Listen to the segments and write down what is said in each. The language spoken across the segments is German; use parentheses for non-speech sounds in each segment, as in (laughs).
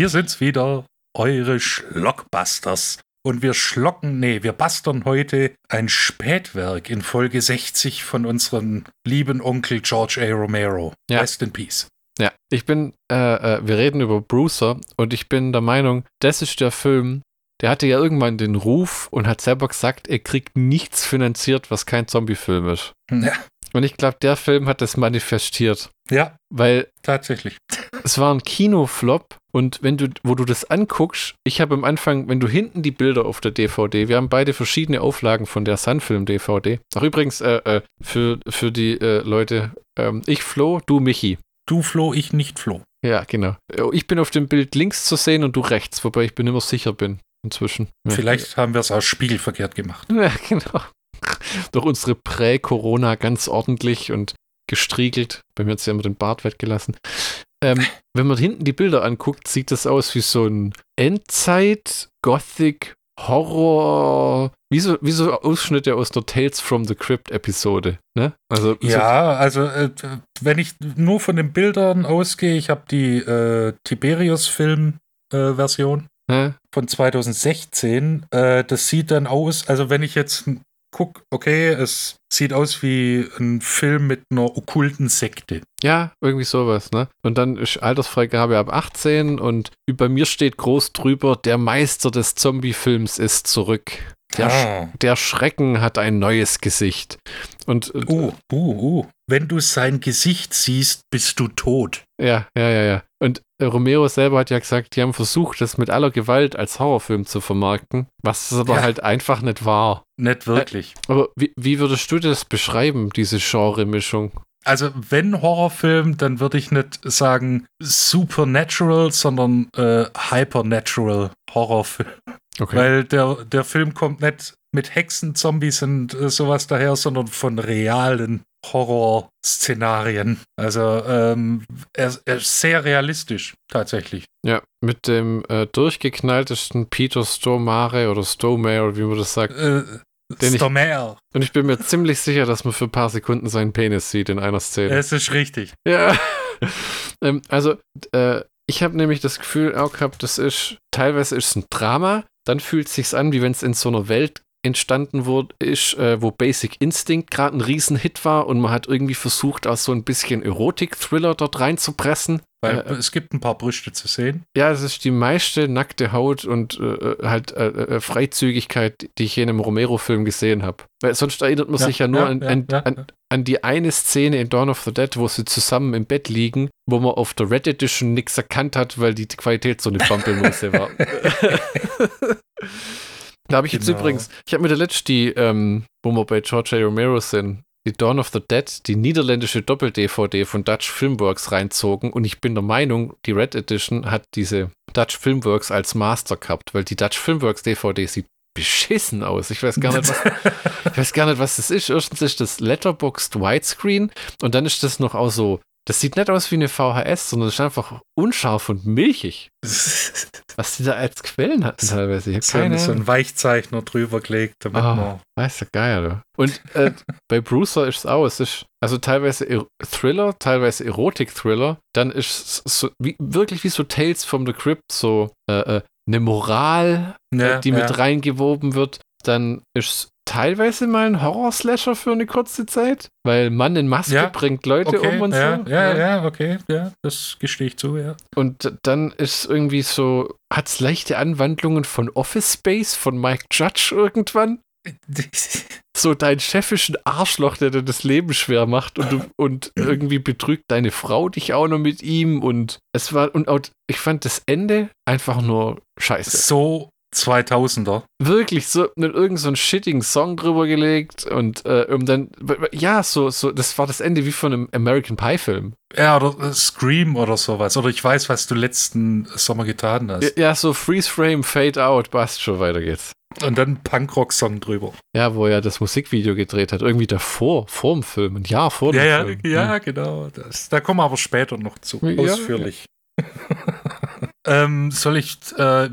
Wir sind's wieder, eure Schlockbusters. Und wir schlocken, nee, wir bastern heute ein Spätwerk in Folge 60 von unserem lieben Onkel George A. Romero. Ja. Rest in Peace. Ja, ich bin, äh, äh, wir reden über Brucer und ich bin der Meinung, das ist der Film, der hatte ja irgendwann den Ruf und hat selber gesagt, er kriegt nichts finanziert, was kein Zombie-Film ist. Ja, Und ich glaube, der Film hat das manifestiert, ja weil tatsächlich. es war ein Kinoflop und wenn du, wo du das anguckst, ich habe am Anfang, wenn du hinten die Bilder auf der DVD, wir haben beide verschiedene Auflagen von der Sunfilm-DVD. Ach übrigens, äh, äh, für, für die äh, Leute, ähm, ich Flo, du Michi. Du floh, ich nicht floh. Ja, genau. Ich bin auf dem Bild links zu sehen und du rechts, wobei ich bin immer sicher bin inzwischen. Ja. Vielleicht haben wir es auch spiegelverkehrt gemacht. (laughs) Ja, genau. (laughs) Durch unsere Prä-Corona ganz ordentlich und gestriegelt. Bei mir hat sie immer den Bart weggelassen. Ähm, (laughs) wenn man hinten die Bilder anguckt, sieht das aus wie so ein Endzeit-Gothic Horror, wie so, wie so Ausschnitte aus der Tales from the Crypt Episode, ne? Also so, Ja, also äh, wenn ich nur von den Bildern ausgehe, ich habe die äh, Tiberius-Film-Version ne? von 2016. Äh, das sieht dann aus, also wenn ich jetzt guck, okay, es sieht aus wie ein Film mit einer okkulten Sekte. Ja, irgendwie sowas, ne? Und dann ist Altersfreigabe ab 18 und bei mir steht groß drüber, der Meister des Zombie-Films ist zurück. Der, Sch Ah. der Schrecken hat ein neues Gesicht. Und äh, Uh, uh, uh. Wenn du sein Gesicht siehst, bist du tot. ja, ja, ja, ja. Und Romero selber hat ja gesagt, die haben versucht, das mit aller Gewalt als Horrorfilm zu vermarkten, was es aber Ja. halt einfach nicht war. Nicht wirklich. Aber wie, wie würdest du das beschreiben, diese Genre-Mischung? Also, wenn Horrorfilm, dann würde ich nicht sagen supernatural, sondern äh, hypernatural Horrorfilm. Okay. Weil der, der Film kommt nicht mit Hexen, Zombies und äh, sowas daher, sondern von realen Horrorszenarien. Also, ähm, er, er ist sehr realistisch, tatsächlich. ja, mit dem äh, durchgeknalltesten Peter Stormare oder Stormare, wie man das sagt. Äh, ich- Stormare. Und ich bin mir ziemlich sicher, dass man für ein paar Sekunden seinen Penis sieht in einer Szene. Es ist richtig. Ja. (laughs) ähm, also, äh, ich habe nämlich das Gefühl auch gehabt, das ist, teilweise ist es ein Drama, dann fühlt es sich an, wie wenn es in so einer Welt entstanden wurde, ist, äh, wo Basic Instinct gerade ein Riesenhit war und man hat irgendwie versucht, auch so ein bisschen Erotik-Thriller dort reinzupressen. Weil Äh, es gibt ein paar Brüste zu sehen. Ja, es ist die meiste nackte Haut und äh, halt äh, äh, Freizügigkeit, die ich je in einem Romero-Film gesehen habe. Weil sonst erinnert man Ja, sich ja nur ja, an, an, ja, an, an die eine Szene in Dawn of the Dead, wo sie zusammen im Bett liegen, wo man auf der Red Edition nichts erkannt hat, weil die Qualität so eine Pampelmuse war. (laughs) (laughs) da habe ich jetzt Genau. übrigens, ich habe mir der letzte die, ähm, wo wir bei George A. Romero sind, die Dawn of the Dead, die niederländische Doppel-DVD von Dutch Filmworks reinzogen und ich bin der Meinung, die Red Edition hat diese Dutch Filmworks als Master gehabt, weil die Dutch Filmworks DVD sieht beschissen aus. Ich weiß gar nicht, was, (laughs) ich weiß gar nicht, was das ist. Erstens ist das Letterboxd Widescreen und dann ist das noch auch so, das sieht nicht aus wie eine VHS, sondern das ist einfach unscharf und milchig. (laughs) Was die da als Quellen hatten teilweise. Ich so, keine ein, so ein Weichzeichner drüber gelegt, damit Ah. man. Weiß ja geil, du. Und äh, (laughs) bei Brucer ist es auch, es ist also teilweise er Thriller, teilweise Erotik-Thriller, dann ist es so, wie, wirklich wie so Tales from the Crypt, so äh, äh, eine Moral, Ja, äh, die ja. mit reingewoben wird. Dann ist es teilweise mal ein Horror-Slasher für eine kurze Zeit, weil Mann in Maske Ja, bringt Leute Okay, um und ja, so. ja, ja, okay, ja, das gestehe ich zu, ja. Und dann ist irgendwie so, hat es leichte Anwandlungen von Office Space von Mike Judge irgendwann. (laughs) so dein Chef ist ein Arschloch, der dir das Leben schwer macht und, du, und irgendwie betrügt deine Frau dich auch noch mit ihm und es war, und auch, ich fand das Ende einfach nur scheiße. so 2000er. Wirklich so mit irgendeinem so shittigen Song drüber gelegt und äh, um dann, ja, so, so, das war das Ende wie von einem American Pie Film. Ja, oder äh, Scream oder sowas. Oder ich weiß, was du letzten Sommer getan hast. Ja, so Freeze Frame, Fade Out, passt schon, weiter geht's. Und dann Punkrock-Song drüber. Ja, wo er das Musikvideo gedreht hat, irgendwie davor, vor dem Film, ein Jahr vor dem Ja, ja, Film. ja, genau. Das, da kommen wir aber später noch zu. Ja, Ausführlich. (laughs) ähm, soll ich, äh,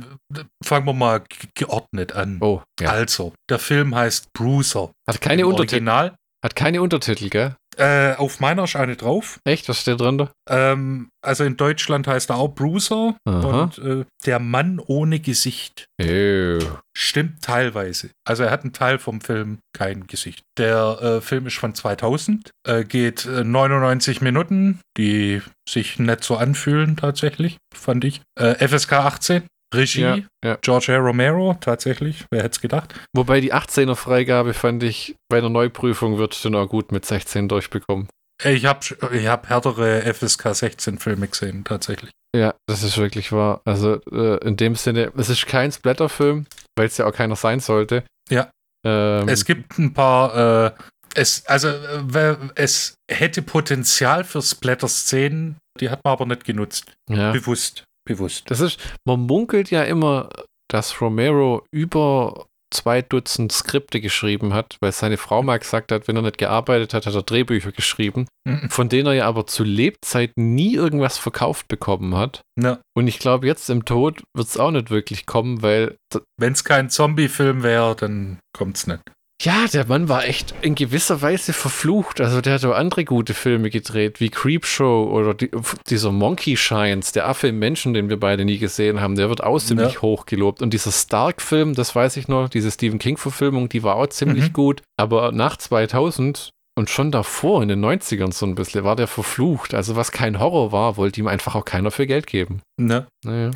fangen wir mal ge- geordnet an. Oh, ja. Also, der Film heißt Bruiser. Hat keine Untertitel. Original. Hat keine Untertitel, gell? Äh, auf meiner ist eine drauf. Echt? Was steht drunter? Ähm, also in Deutschland heißt er auch Bruiser Aha. und äh, der Mann ohne Gesicht. Ew. Stimmt teilweise. Also er hat einen Teil vom Film kein Gesicht. Der äh, Film ist von 2000, äh, geht äh, 99 Minuten, die sich nicht so anfühlen tatsächlich, fand ich. Äh, FSK 18, Regie, Ja, ja. George A. Romero, tatsächlich, wer hätte es gedacht. Wobei die 18er Freigabe fand ich bei der Neuprüfung wird schon auch gut mit 16 durchbekommen. Ich habe ich hab härtere FSK 16 Filme gesehen, tatsächlich. Ja, das ist wirklich wahr. Also äh, in dem Sinne, es ist kein Splatterfilm, weil es ja auch keiner sein sollte. Ja. Ähm, Es gibt ein paar, äh, es, also äh, es hätte Potenzial für Splatter-Szenen, die hat man aber nicht genutzt. ja. Bewusst. Bewusst. Das ist, man munkelt ja immer, dass Romero über zwei Dutzend Skripte geschrieben hat, weil seine Frau mal gesagt hat, wenn er nicht gearbeitet hat, hat er Drehbücher geschrieben, Mhm. von denen er ja aber zu Lebzeiten nie irgendwas verkauft bekommen hat. Ja. Und ich glaube, jetzt im Tod wird es auch nicht wirklich kommen, weil Wenn es kein Zombie-Film wäre, dann kommt's nicht. Ja, der Mann war echt in gewisser Weise verflucht. Also der hat auch andere gute Filme gedreht, wie Creepshow oder die, dieser Monkey Shines, der Affe im Menschen, den wir beide nie gesehen haben, der wird auch ziemlich Ja. hoch gelobt. Und dieser Stark-Film, das weiß ich noch, diese Stephen King-Verfilmung, die war auch ziemlich Mhm. gut. Aber nach 2000 und schon davor, in den 90ern so ein bisschen, war der verflucht. Also was kein Horror war, wollte ihm einfach auch keiner für Geld geben. Ne? Naja.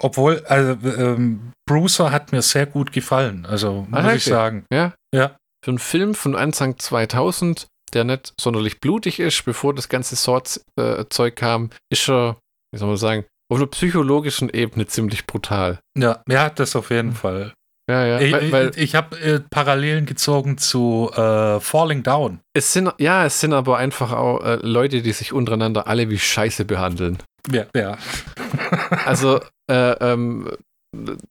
Obwohl, also, ähm, Bruiser hat mir sehr gut gefallen. Also, muss Ah, ich okay. sagen. Ja. Ja. Für einen Film von Anfang 2000, der nicht sonderlich blutig ist, bevor das ganze Sword-Zeug kam, ist er, wie soll man sagen, auf einer psychologischen Ebene ziemlich brutal. Ja, ja, das auf jeden Fall. Ja, ja. Ich, weil, ich, ich habe äh, Parallelen gezogen zu äh, Falling Down. es sind, ja, es sind aber einfach auch äh, Leute, die sich untereinander alle wie Scheiße behandeln. Ja, ja. (laughs) Also, äh, ähm,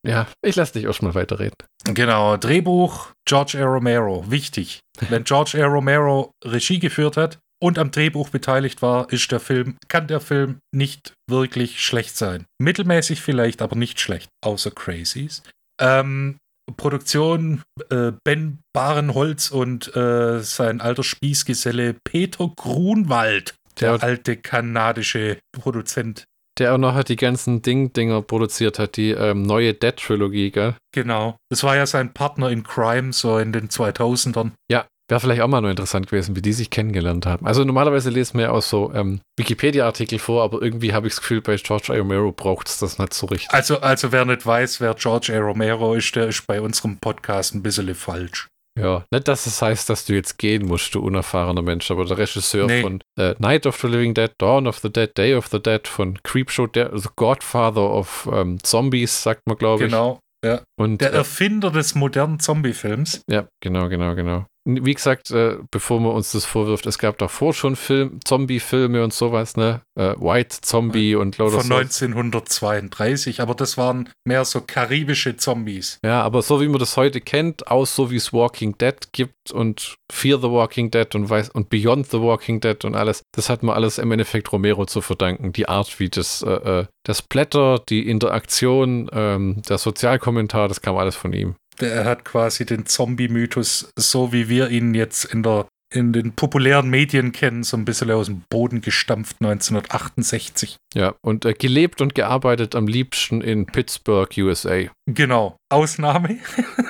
ja, ich lasse dich erstmal weiterreden. Genau, Drehbuch George A. Romero, wichtig. Wenn George A. Romero Regie geführt hat und am Drehbuch beteiligt war, ist der Film, kann der Film nicht wirklich schlecht sein. Mittelmäßig vielleicht, aber nicht schlecht, außer Crazies. Ähm, Produktion äh, Ben Barenholz und äh, sein alter Spießgeselle Peter Grunwald, der Der- alte kanadische Produzent. Der auch noch die ganzen Ding-Dinger produziert hat, die ähm, neue Dead-Trilogie, gell? Genau. Das war ja sein Partner in Crime, so in den 2000ern. Ja, wäre vielleicht auch mal noch interessant gewesen, wie die sich kennengelernt haben. Also normalerweise lesen wir ja auch so ähm, Wikipedia-Artikel vor, aber irgendwie habe ich das Gefühl, bei George A. Romero braucht es das nicht so richtig. Also, also wer nicht weiß, wer George A. Romero ist, der ist bei unserem Podcast ein bisschen falsch. Ja, nicht, dass es heißt, dass du jetzt gehen musst, du unerfahrener Mensch, aber der Regisseur Nee. von äh, Night of the Living Dead, Dawn of the Dead, Day of the Dead, von Creepshow, der The Godfather of ähm, Zombies, sagt man, glaube ich. Genau. Ja. Und, Der äh, Erfinder des modernen Zombie-Films. Ja, genau, genau, genau. Wie gesagt, äh, bevor man uns das vorwirft, es gab davor schon Film, Zombie-Filme und sowas, ne? Äh, White Zombie und lauter Von so. 1932, aber das waren mehr so karibische Zombies. Ja, aber so wie man das heute kennt, aus so wie es Walking Dead gibt und Fear the Walking Dead und weiß und Beyond the Walking Dead und alles, das hat man alles im Endeffekt Romero zu verdanken. Die Art, wie das, äh, äh, das Blätter, die Interaktion, ähm, der Sozialkommentar, das kam alles von ihm. Der hat quasi den Zombie-Mythos, so wie wir ihn jetzt in der in den populären Medien kennen, so ein bisschen aus dem Boden gestampft 1968. Ja, und äh, gelebt und gearbeitet am liebsten in Pittsburgh, USA. Genau. Ausnahme.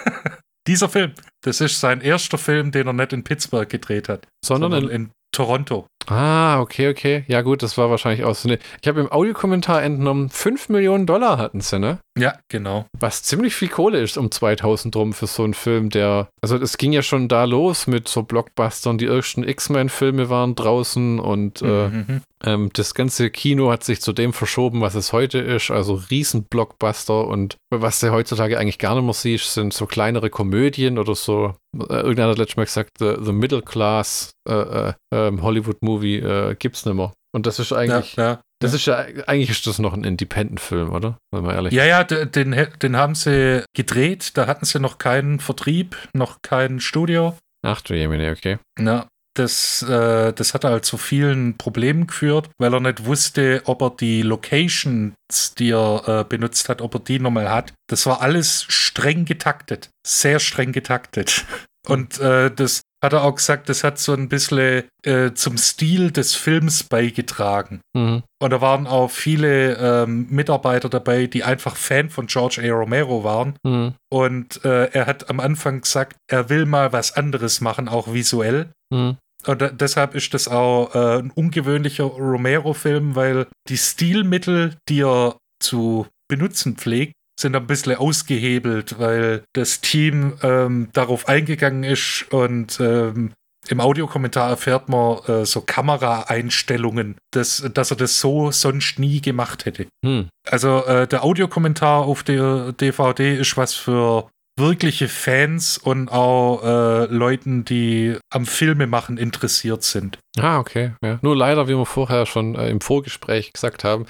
(laughs) Dieser Film. Das ist sein erster Film, den er nicht in Pittsburgh gedreht hat, Sondern sondern in, in Toronto. Ah, okay, okay. Ja, gut, das war wahrscheinlich auch so eine. Ich habe im Audiokommentar entnommen, 5 Millionen Dollar hatten sie, ne? Ja, genau. Was ziemlich viel Kohle ist um 2000 rum für so einen Film, der. Also, es ging ja schon da los mit so Blockbustern. Die ersten X-Men-Filme waren draußen und äh, Mhm. ähm, das ganze Kino hat sich zu dem verschoben, was es heute ist. Also, Riesen-Blockbuster und was du heutzutage eigentlich gar nicht mehr siehst, sind so kleinere Komödien oder so. Äh, irgendeiner hat letztes Mal gesagt, The, the Middle Class äh, äh, ähm, Hollywood-Movie äh, gibt's nicht mehr. Und das ist Ja, eigentlich. ja. Das ist ja, eigentlich ist das noch ein Independent-Film, oder? Wenn man ehrlich Ja, ja, den, den haben sie gedreht. Da hatten sie noch keinen Vertrieb, noch kein Studio. Ach du Jemine, okay. Ja, das, äh, das hat halt zu vielen Problemen geführt, weil er nicht wusste, ob er die Locations, die er äh, benutzt hat, ob er die nochmal hat. Das war alles streng getaktet. Sehr streng getaktet. (laughs) Und äh, das hat er auch gesagt, das hat so ein bisschen äh, zum Stil des Films beigetragen. Mhm. Und da waren auch viele ähm, Mitarbeiter dabei, die einfach Fan von George A. Romero waren. Mhm. Und äh, er hat am Anfang gesagt, er will mal was anderes machen, auch visuell. Mhm. Und da, deshalb ist das auch äh, ein ungewöhnlicher Romero-Film, weil die Stilmittel, die er zu benutzen pflegt, sind ein bisschen ausgehebelt, weil das Team ähm, darauf eingegangen ist und ähm, im Audiokommentar erfährt man äh, so Kameraeinstellungen, dass, dass er das so sonst nie gemacht hätte. Hm. Also äh, der Audiokommentar auf der DVD ist was für wirkliche Fans und auch äh, Leuten, die am Filmemachen interessiert sind. Ah, okay. Ja. Nur leider, wie wir vorher schon äh, im Vorgespräch gesagt haben,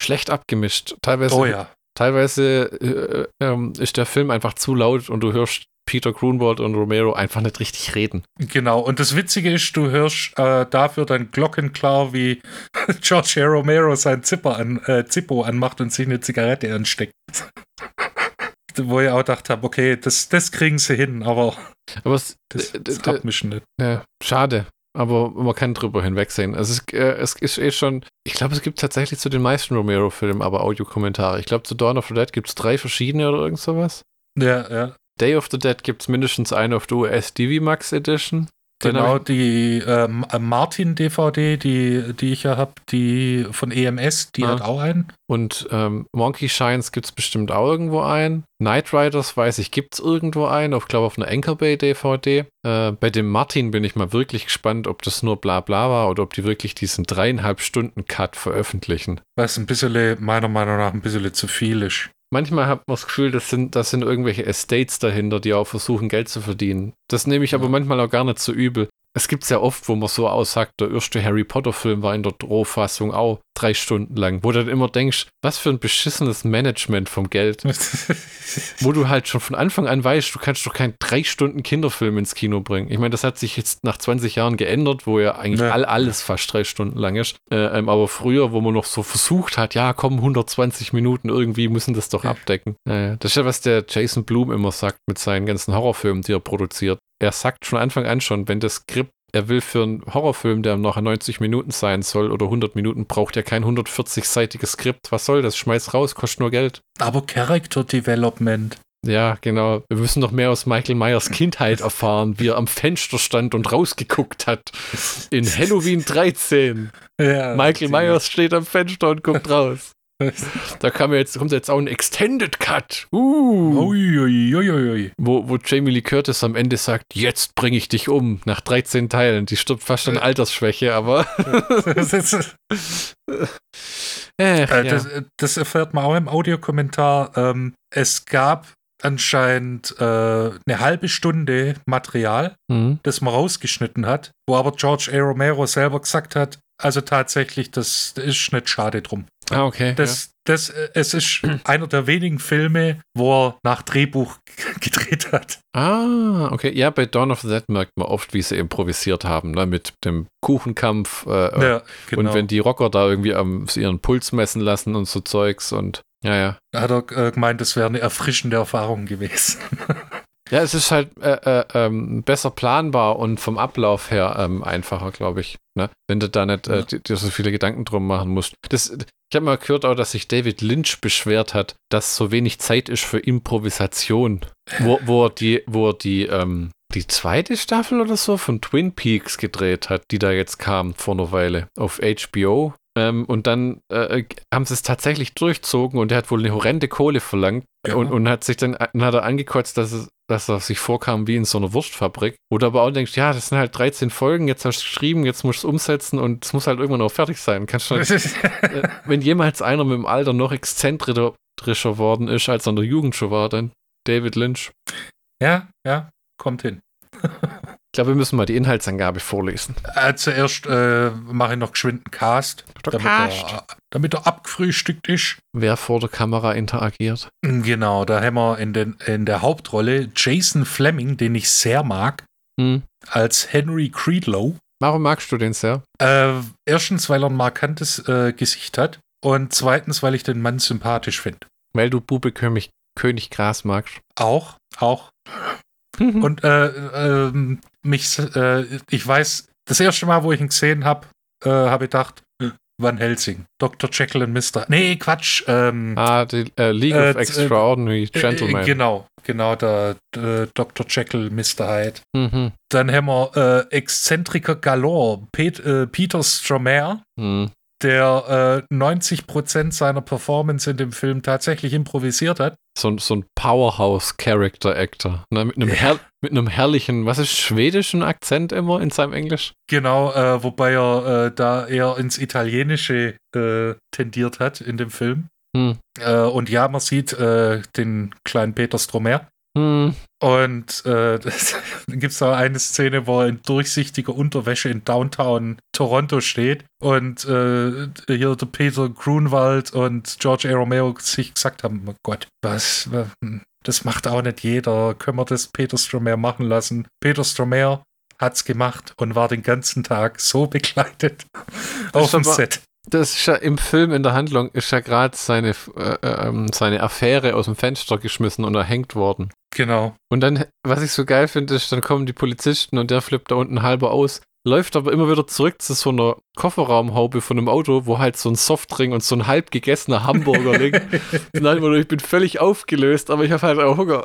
schlecht abgemischt. Teilweise, Oh ja. Teilweise äh, ähm, ist der Film einfach zu laut und du hörst Peter Grunwald und Romero einfach nicht richtig reden. Genau, und das Witzige ist, du hörst äh, dafür dann glockenklar, wie (laughs) George A. Romero sein Zipper an, äh, Zippo anmacht und sich eine Zigarette ansteckt. (laughs) Wo ich auch gedacht habe, okay, das, das kriegen sie hin, aber Aber es, das, das d- abmischen nicht. ja, schade. Aber man kann drüber hinwegsehen. Also es, äh, es ist eh schon, ich glaube, es gibt tatsächlich zu den meisten Romero-Filmen aber Audiokommentare. Ich glaube, zu Dawn of the Dead gibt es drei verschiedene oder irgend sowas. Ja, ja. Day of the Dead gibt es mindestens eine auf der US DV Max Edition. Genau, die ähm, Martin-DVD, die, die ich ja habe, die von EMS, die Ah. hat auch einen. Und ähm, Monkey Shines gibt es bestimmt auch irgendwo ein. Knight Riders, weiß ich, gibt es irgendwo ein. Ich glaube, auf einer Anchor Bay DVD. Äh, bei dem Martin bin ich mal wirklich gespannt, ob das nur bla bla war oder ob die wirklich diesen dreieinhalb Stunden Cut veröffentlichen. Was ein bisschen, meiner Meinung nach, ein bisschen zu viel ist. Manchmal hat man das Gefühl, das sind, das sind irgendwelche Estates dahinter, die auch versuchen, Geld zu verdienen. Das nehme ich aber Ja. manchmal auch gar nicht so übel. Es gibt sehr oft, wo man so aussagt, der erste Harry Potter-Film war in der Rohfassung auch drei Stunden lang, wo du dann immer denkst, was für ein beschissenes Management vom Geld. (laughs) wo du halt schon von Anfang an weißt, du kannst doch keinen drei Stunden Kinderfilm ins Kino bringen. Ich meine, das hat sich jetzt nach 20 Jahren geändert, wo ja eigentlich Ja. all, alles fast drei Stunden lang ist. Äh, ähm, aber früher, wo man noch so versucht hat, ja, komm, 120 Minuten, irgendwie müssen das doch Ja. abdecken. Äh, das ist ja, was der Jason Blum immer sagt mit seinen ganzen Horrorfilmen, die er produziert. Er sagt von Anfang an schon, wenn das Skript er will für einen Horrorfilm, der nachher 90 Minuten sein soll oder 100 Minuten, braucht er kein 140-seitiges Skript. Was soll das? Schmeiß raus, kostet nur Geld. Aber Character Development. Ja, genau. Wir müssen noch mehr aus Michael Myers Kindheit erfahren, wie er am Fenster stand und rausgeguckt hat. In Halloween 13. Ja, Michael Myers steht am Fenster und guckt raus. (laughs) Da kam jetzt, kommt jetzt auch ein Extended Cut. Uh, Uiuiuiui. wo, wo Jamie Lee Curtis am Ende sagt, jetzt bringe ich dich um, nach 13 Teilen. Die stirbt fast an Altersschwäche, aber Das, ist, äh, äh, ja. das, das erfährt man auch im Audiokommentar. Ähm, es gab anscheinend äh, eine halbe Stunde Material, Mhm. das man rausgeschnitten hat, wo aber George A. Romero selber gesagt hat, also tatsächlich, das ist nicht schade drum. Ah, okay. Das, das, äh, es ist (clears throat) einer der wenigen Filme, wo er nach Drehbuch (laughs) gedreht hat. ja. Ah, okay. Ja, bei Dawn of the Dead merkt man oft, wie sie improvisiert haben, ne? mit dem Kuchenkampf äh, Ja, genau. und wenn die Rocker da irgendwie am ihren Puls messen lassen und so Zeugs und ja, ja. Da hat er äh, gemeint, das wäre eine erfrischende Erfahrung gewesen. (laughs) Ja, es ist halt äh, äh, ähm, besser planbar und vom Ablauf her ähm, einfacher, glaube ich. Ne? Wenn du da nicht äh, Ja. dir dir so viele Gedanken drum machen musst. Das, ich habe mal gehört auch, dass sich David Lynch beschwert hat, dass so wenig Zeit ist für Improvisation. Wo, wo er die, wo er die, ähm, die zweite Staffel oder so von Twin Peaks gedreht hat, die da jetzt kam vor einer Weile auf HBO. Ähm, und dann äh, haben sie es tatsächlich durchzogen und er hat wohl eine horrende Kohle verlangt Ja. und, und hat sich dann, dann hat er angekotzt, dass, es, dass er sich vorkam wie in so einer Wurstfabrik. Du aber auch denkst, ja, das sind halt 13 Folgen, jetzt hast du geschrieben, jetzt musst du es umsetzen und es muss halt irgendwann auch fertig sein. Kannst du, äh, wenn jemals einer mit dem Alter noch exzentrischer worden ist, als er in der Jugend schon war, dann David Lynch. ja, ja, kommt hin. (laughs) Ich glaube, wir müssen mal die Inhaltsangabe vorlesen. Äh, zuerst äh, mache ich noch geschwind einen Cast, damit er, damit er abgefrühstückt ist. Wer vor der Kamera interagiert. Genau, da haben wir in, den, in der Hauptrolle Jason Fleming, den ich sehr mag, Hm. als Henry Creedlow. Warum magst du den sehr? Äh, erstens, weil er ein markantes äh, Gesicht hat und zweitens, weil ich den Mann sympathisch finde. Weil du Bube König, König Gras magst. Auch, auch. Mhm. Und äh, ähm, mich, äh, ich weiß, das erste Mal, wo ich ihn gesehen habe, äh, habe ich gedacht, äh, Van Helsing, Dr. Jekyll und Mr. Nee, Quatsch. Ähm, ah, die äh, League Äh, of äh, Extraordinary äh, Gentlemen. genau, genau, der, der Dr. Jekyll, Mr. Hyde. Mhm. Dann haben wir äh, Exzentriker Galore, Pet, äh, Peter Stromer, Mhm. Der äh, 90% seiner Performance in dem Film tatsächlich improvisiert hat. So, ein- so ein Powerhouse-Character-Actor. Ne? Mit, einem Ja. mit einem herrlichen, was ist, schwedischen Akzent immer in seinem Englisch? Genau, äh, wobei er äh, da eher ins Italienische äh, tendiert hat in dem Film. Hm. Äh, und ja, man sieht äh, den kleinen Peter Stromer. Hm. Und äh, (laughs) dann gibt es auch eine Szene, wo er in durchsichtiger Unterwäsche in Downtown Toronto steht und äh, hier der Peter Grunwald und George A. Romero sich gesagt haben: Oh Gott, was, wa- hm, das macht auch nicht jeder. Können wir das Peter Stromer machen lassen? Peter Stromer hat's gemacht und war den ganzen Tag so (laughs) begleitet auf dem Set. Das ist ja im Film, in der Handlung, ist ja gerade seine, äh, ähm, seine Affäre aus dem Fenster geschmissen und erhängt worden. Genau. Und dann, was ich so geil finde, ist, dann kommen die Polizisten und der flippt da unten halber aus, läuft aber immer wieder zurück zu so einer Kofferraumhaube von einem Auto, wo halt so ein Softdrink und so ein halb gegessener Hamburger liegt. (laughs) Und dann immer nur, ich bin völlig aufgelöst, aber ich habe halt auch Hunger.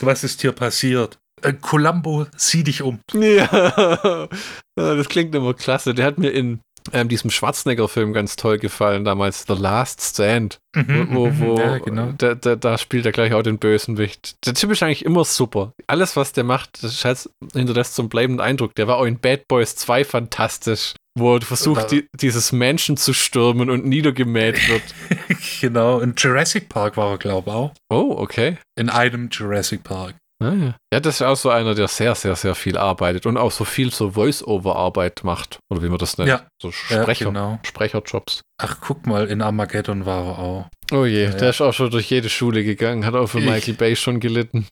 Was ist hier passiert? Äh, Columbo, sieh dich um. Ja, (laughs) das klingt immer klasse. Der hat mir in ähm, diesem Schwarzenegger-Film ganz toll gefallen, damals The Last Stand. Mhm, Wo, wo, ja, genau. da, da, da spielt er gleich auch den Bösenwicht. Der Typ ist eigentlich immer super. Alles, was der macht, das halt, hinterlässt so einen bleibenden Eindruck. Der war auch in Bad Boys 2 fantastisch, wo er versucht, Da- die, dieses Menschen zu stürmen und niedergemäht wird. (laughs) genau, in Jurassic Park war er, glaube ich, auch. Oh, okay. In einem Jurassic Park. Ah, ja. ja, das ist auch so einer, der sehr, sehr, sehr viel arbeitet und auch so viel so Voice-Over-Arbeit macht. Oder wie man das nennt. Ja. So Ja, Sprecher, genau. Sprecherjobs. Ach, guck mal, in Armageddon war er auch. Oh je, Ja, der ja. ist auch schon durch jede Schule gegangen, hat auch für Ich- Michael Bay schon gelitten.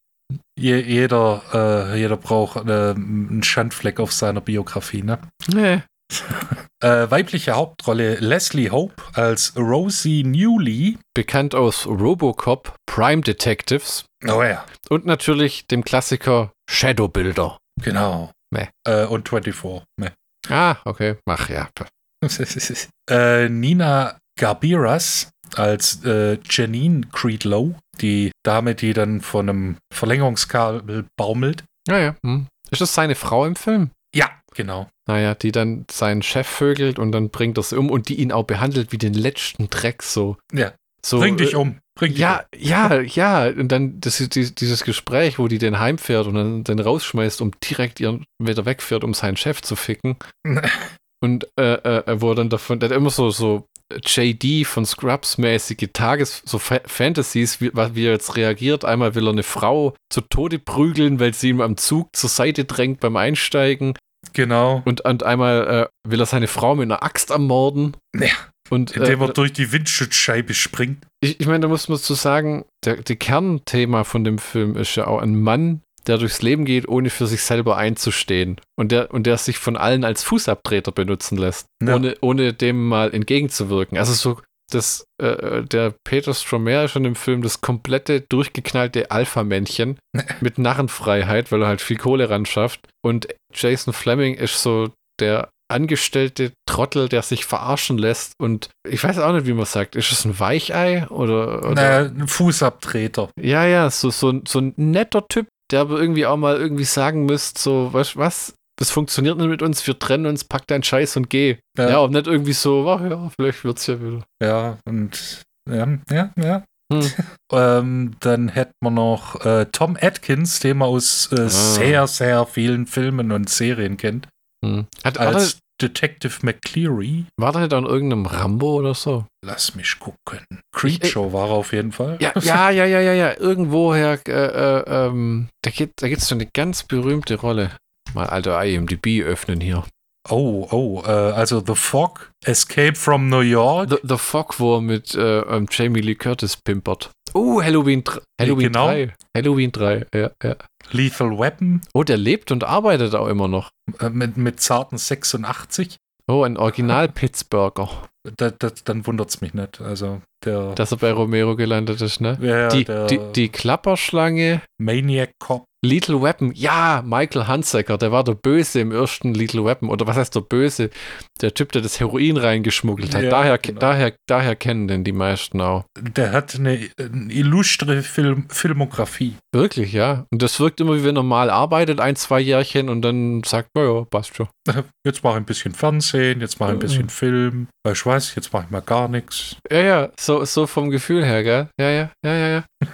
Je, jeder, äh, jeder braucht äh, einen Schandfleck auf seiner Biografie, ne? Nee. Äh, weibliche Hauptrolle Leslie Hope als Rosie Newley. Bekannt aus Robocop, Prime Detectives Oh ja. und natürlich dem Klassiker Shadowbuilder. Genau. Meh. Äh, und 24. Meh. Ah, okay. Ach ja. (laughs) äh, Nina Garbiras als äh, Janine Creedlow, die Dame, die dann von einem Verlängerungskabel baumelt. Ja, ja. Hm. Ist das seine Frau im Film? Ja, genau. Naja, die dann seinen Chef vögelt und dann bringt er sie um und die ihn auch behandelt wie den letzten Dreck so. Ja. so Bring dich äh, um. Bring dich Ja, ja, ja. Und dann das, die- dieses Gespräch, wo die den heimfährt und dann den rausschmeißt, um direkt ihren wieder wegfährt, um seinen Chef zu ficken. um. (laughs) Und äh, äh, wo er dann davon, der hat immer so, so JD von Scrubs-mäßige Tages, so Fa Fantasies, wie, wie er jetzt reagiert. Einmal will er eine Frau zu Tode prügeln, weil sie ihm am Zug zur Seite drängt beim Einsteigen. Genau. Und, und einmal äh, will er seine Frau mit einer Axt ermorden. Ja. Und Indem äh, er durch die Windschutzscheibe springt. ich, ich meine, da muss man zu sagen, der, der Kernthema von dem Film ist ja auch ein Mann, der durchs Leben geht, ohne für sich selber einzustehen. Und der, und der sich von allen als Fußabtreter benutzen lässt, Ja. ohne, ohne dem mal entgegenzuwirken. Also so, das, äh, der Peter Stromer ist schon im Film das komplette, durchgeknallte Alpha-Männchen (laughs) mit Narrenfreiheit, weil er halt viel Kohle ran schafft. Und Jason Fleming ist so der angestellte Trottel, der sich verarschen lässt. Und ich weiß auch nicht, wie man sagt. Ist es ein Weichei oder? oder Naja, ein Fußabtreter. ja, ja, so, so, so ein netter Typ, der aber irgendwie auch mal irgendwie sagen müsste, so, du was? Das funktioniert nicht mit uns, wir trennen uns, pack deinen Scheiß und geh. Ja, Ja, und nicht irgendwie so, ach ja, vielleicht wird's ja wieder. ja und ja, ja, ja. Hm. (laughs) Ähm, dann hätten wir noch äh, Tom Atkins, den man aus äh, sehr, sehr vielen Filmen und Serien kennt. Hm. Hat, Als der, Detective McCleary. war der nicht an irgendeinem Rambo oder so? Lass mich gucken. Creepshow war er auf jeden Fall. Ja, ja, (laughs) ja, ja, ja, ja. Irgendwoher, äh, äh, ähm, da gibt da gibt's so eine ganz berühmte Rolle. Mal alter IMDb öffnen hier. Oh, oh, äh, also The Fog, Escape from New York. The, The Fog, wo er mit äh, ähm, Jamie Lee Curtis pimpert. Oh, Halloween, Halloween genau. 3. Halloween 3, ja, ja. Lethal Weapon Oh, der lebt und arbeitet auch immer noch. äh, mit, mit zarten 86. Oh, ein Original (laughs) Pittsburgher, Da, da, dann wundert es mich nicht. Also der, dass er bei Romero gelandet ist, ne? ja, Die, die, die Klapperschlange, Maniac Cop. Little Weapon, ja, Michael Hansacker, der war der Böse im ersten Little Weapon. Oder was heißt der Böse? Der Typ, der das Heroin reingeschmuggelt hat. Ja, daher, genau. daher, daher kennen den die meisten auch. Der hat eine, eine illustre Film, Filmografie. Wirklich, ja. Und das wirkt immer, wie wenn er mal arbeitet, ein, zwei Jährchen und dann sagt, naja, passt schon. (laughs) Jetzt mache ich ein bisschen Fernsehen, jetzt mache ich ein bisschen Mhm. Film. Du was, jetzt mache ich mal gar nichts. Ja, ja, so, so vom Gefühl her, gell? Ja, ja, ja, ja, ja. (laughs)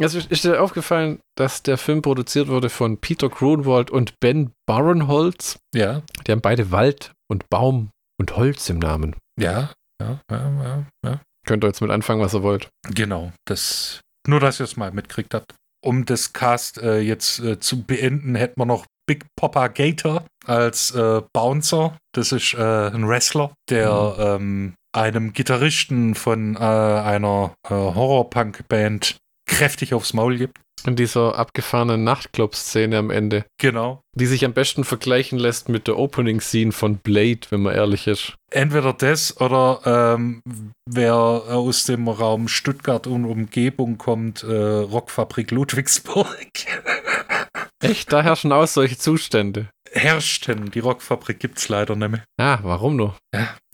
Also ist dir aufgefallen, dass der Film produziert wurde von Peter Grunwald und Ben Barenholz? Ja, Die haben beide Wald und Baum und Holz im Namen. ja, ja, ja, ja, ja. Könnt ihr jetzt mit anfangen, was ihr wollt. Genau, das nur, dass ihr es mal mitkriegt habt. Um das Cast äh, jetzt äh, zu beenden, hätten wir noch Big Papa Gator als äh, Bouncer. Das ist äh, ein Wrestler, der ähm, einem Gitarristen von äh, einer äh, Horror-Punk-Band kräftig aufs Maul gibt. In dieser abgefahrenen Nachtclub-Szene am Ende, Genau. die sich am besten vergleichen lässt mit der Opening-Scene von Blade, wenn man ehrlich ist. Entweder das oder ähm, wer aus dem Raum Stuttgart und Umgebung kommt, äh, Rockfabrik Ludwigsburg. (laughs) Echt, da herrschen auch solche Zustände. Herrschten. Die Rockfabrik gibt's leider nicht mehr. Ah, warum nur?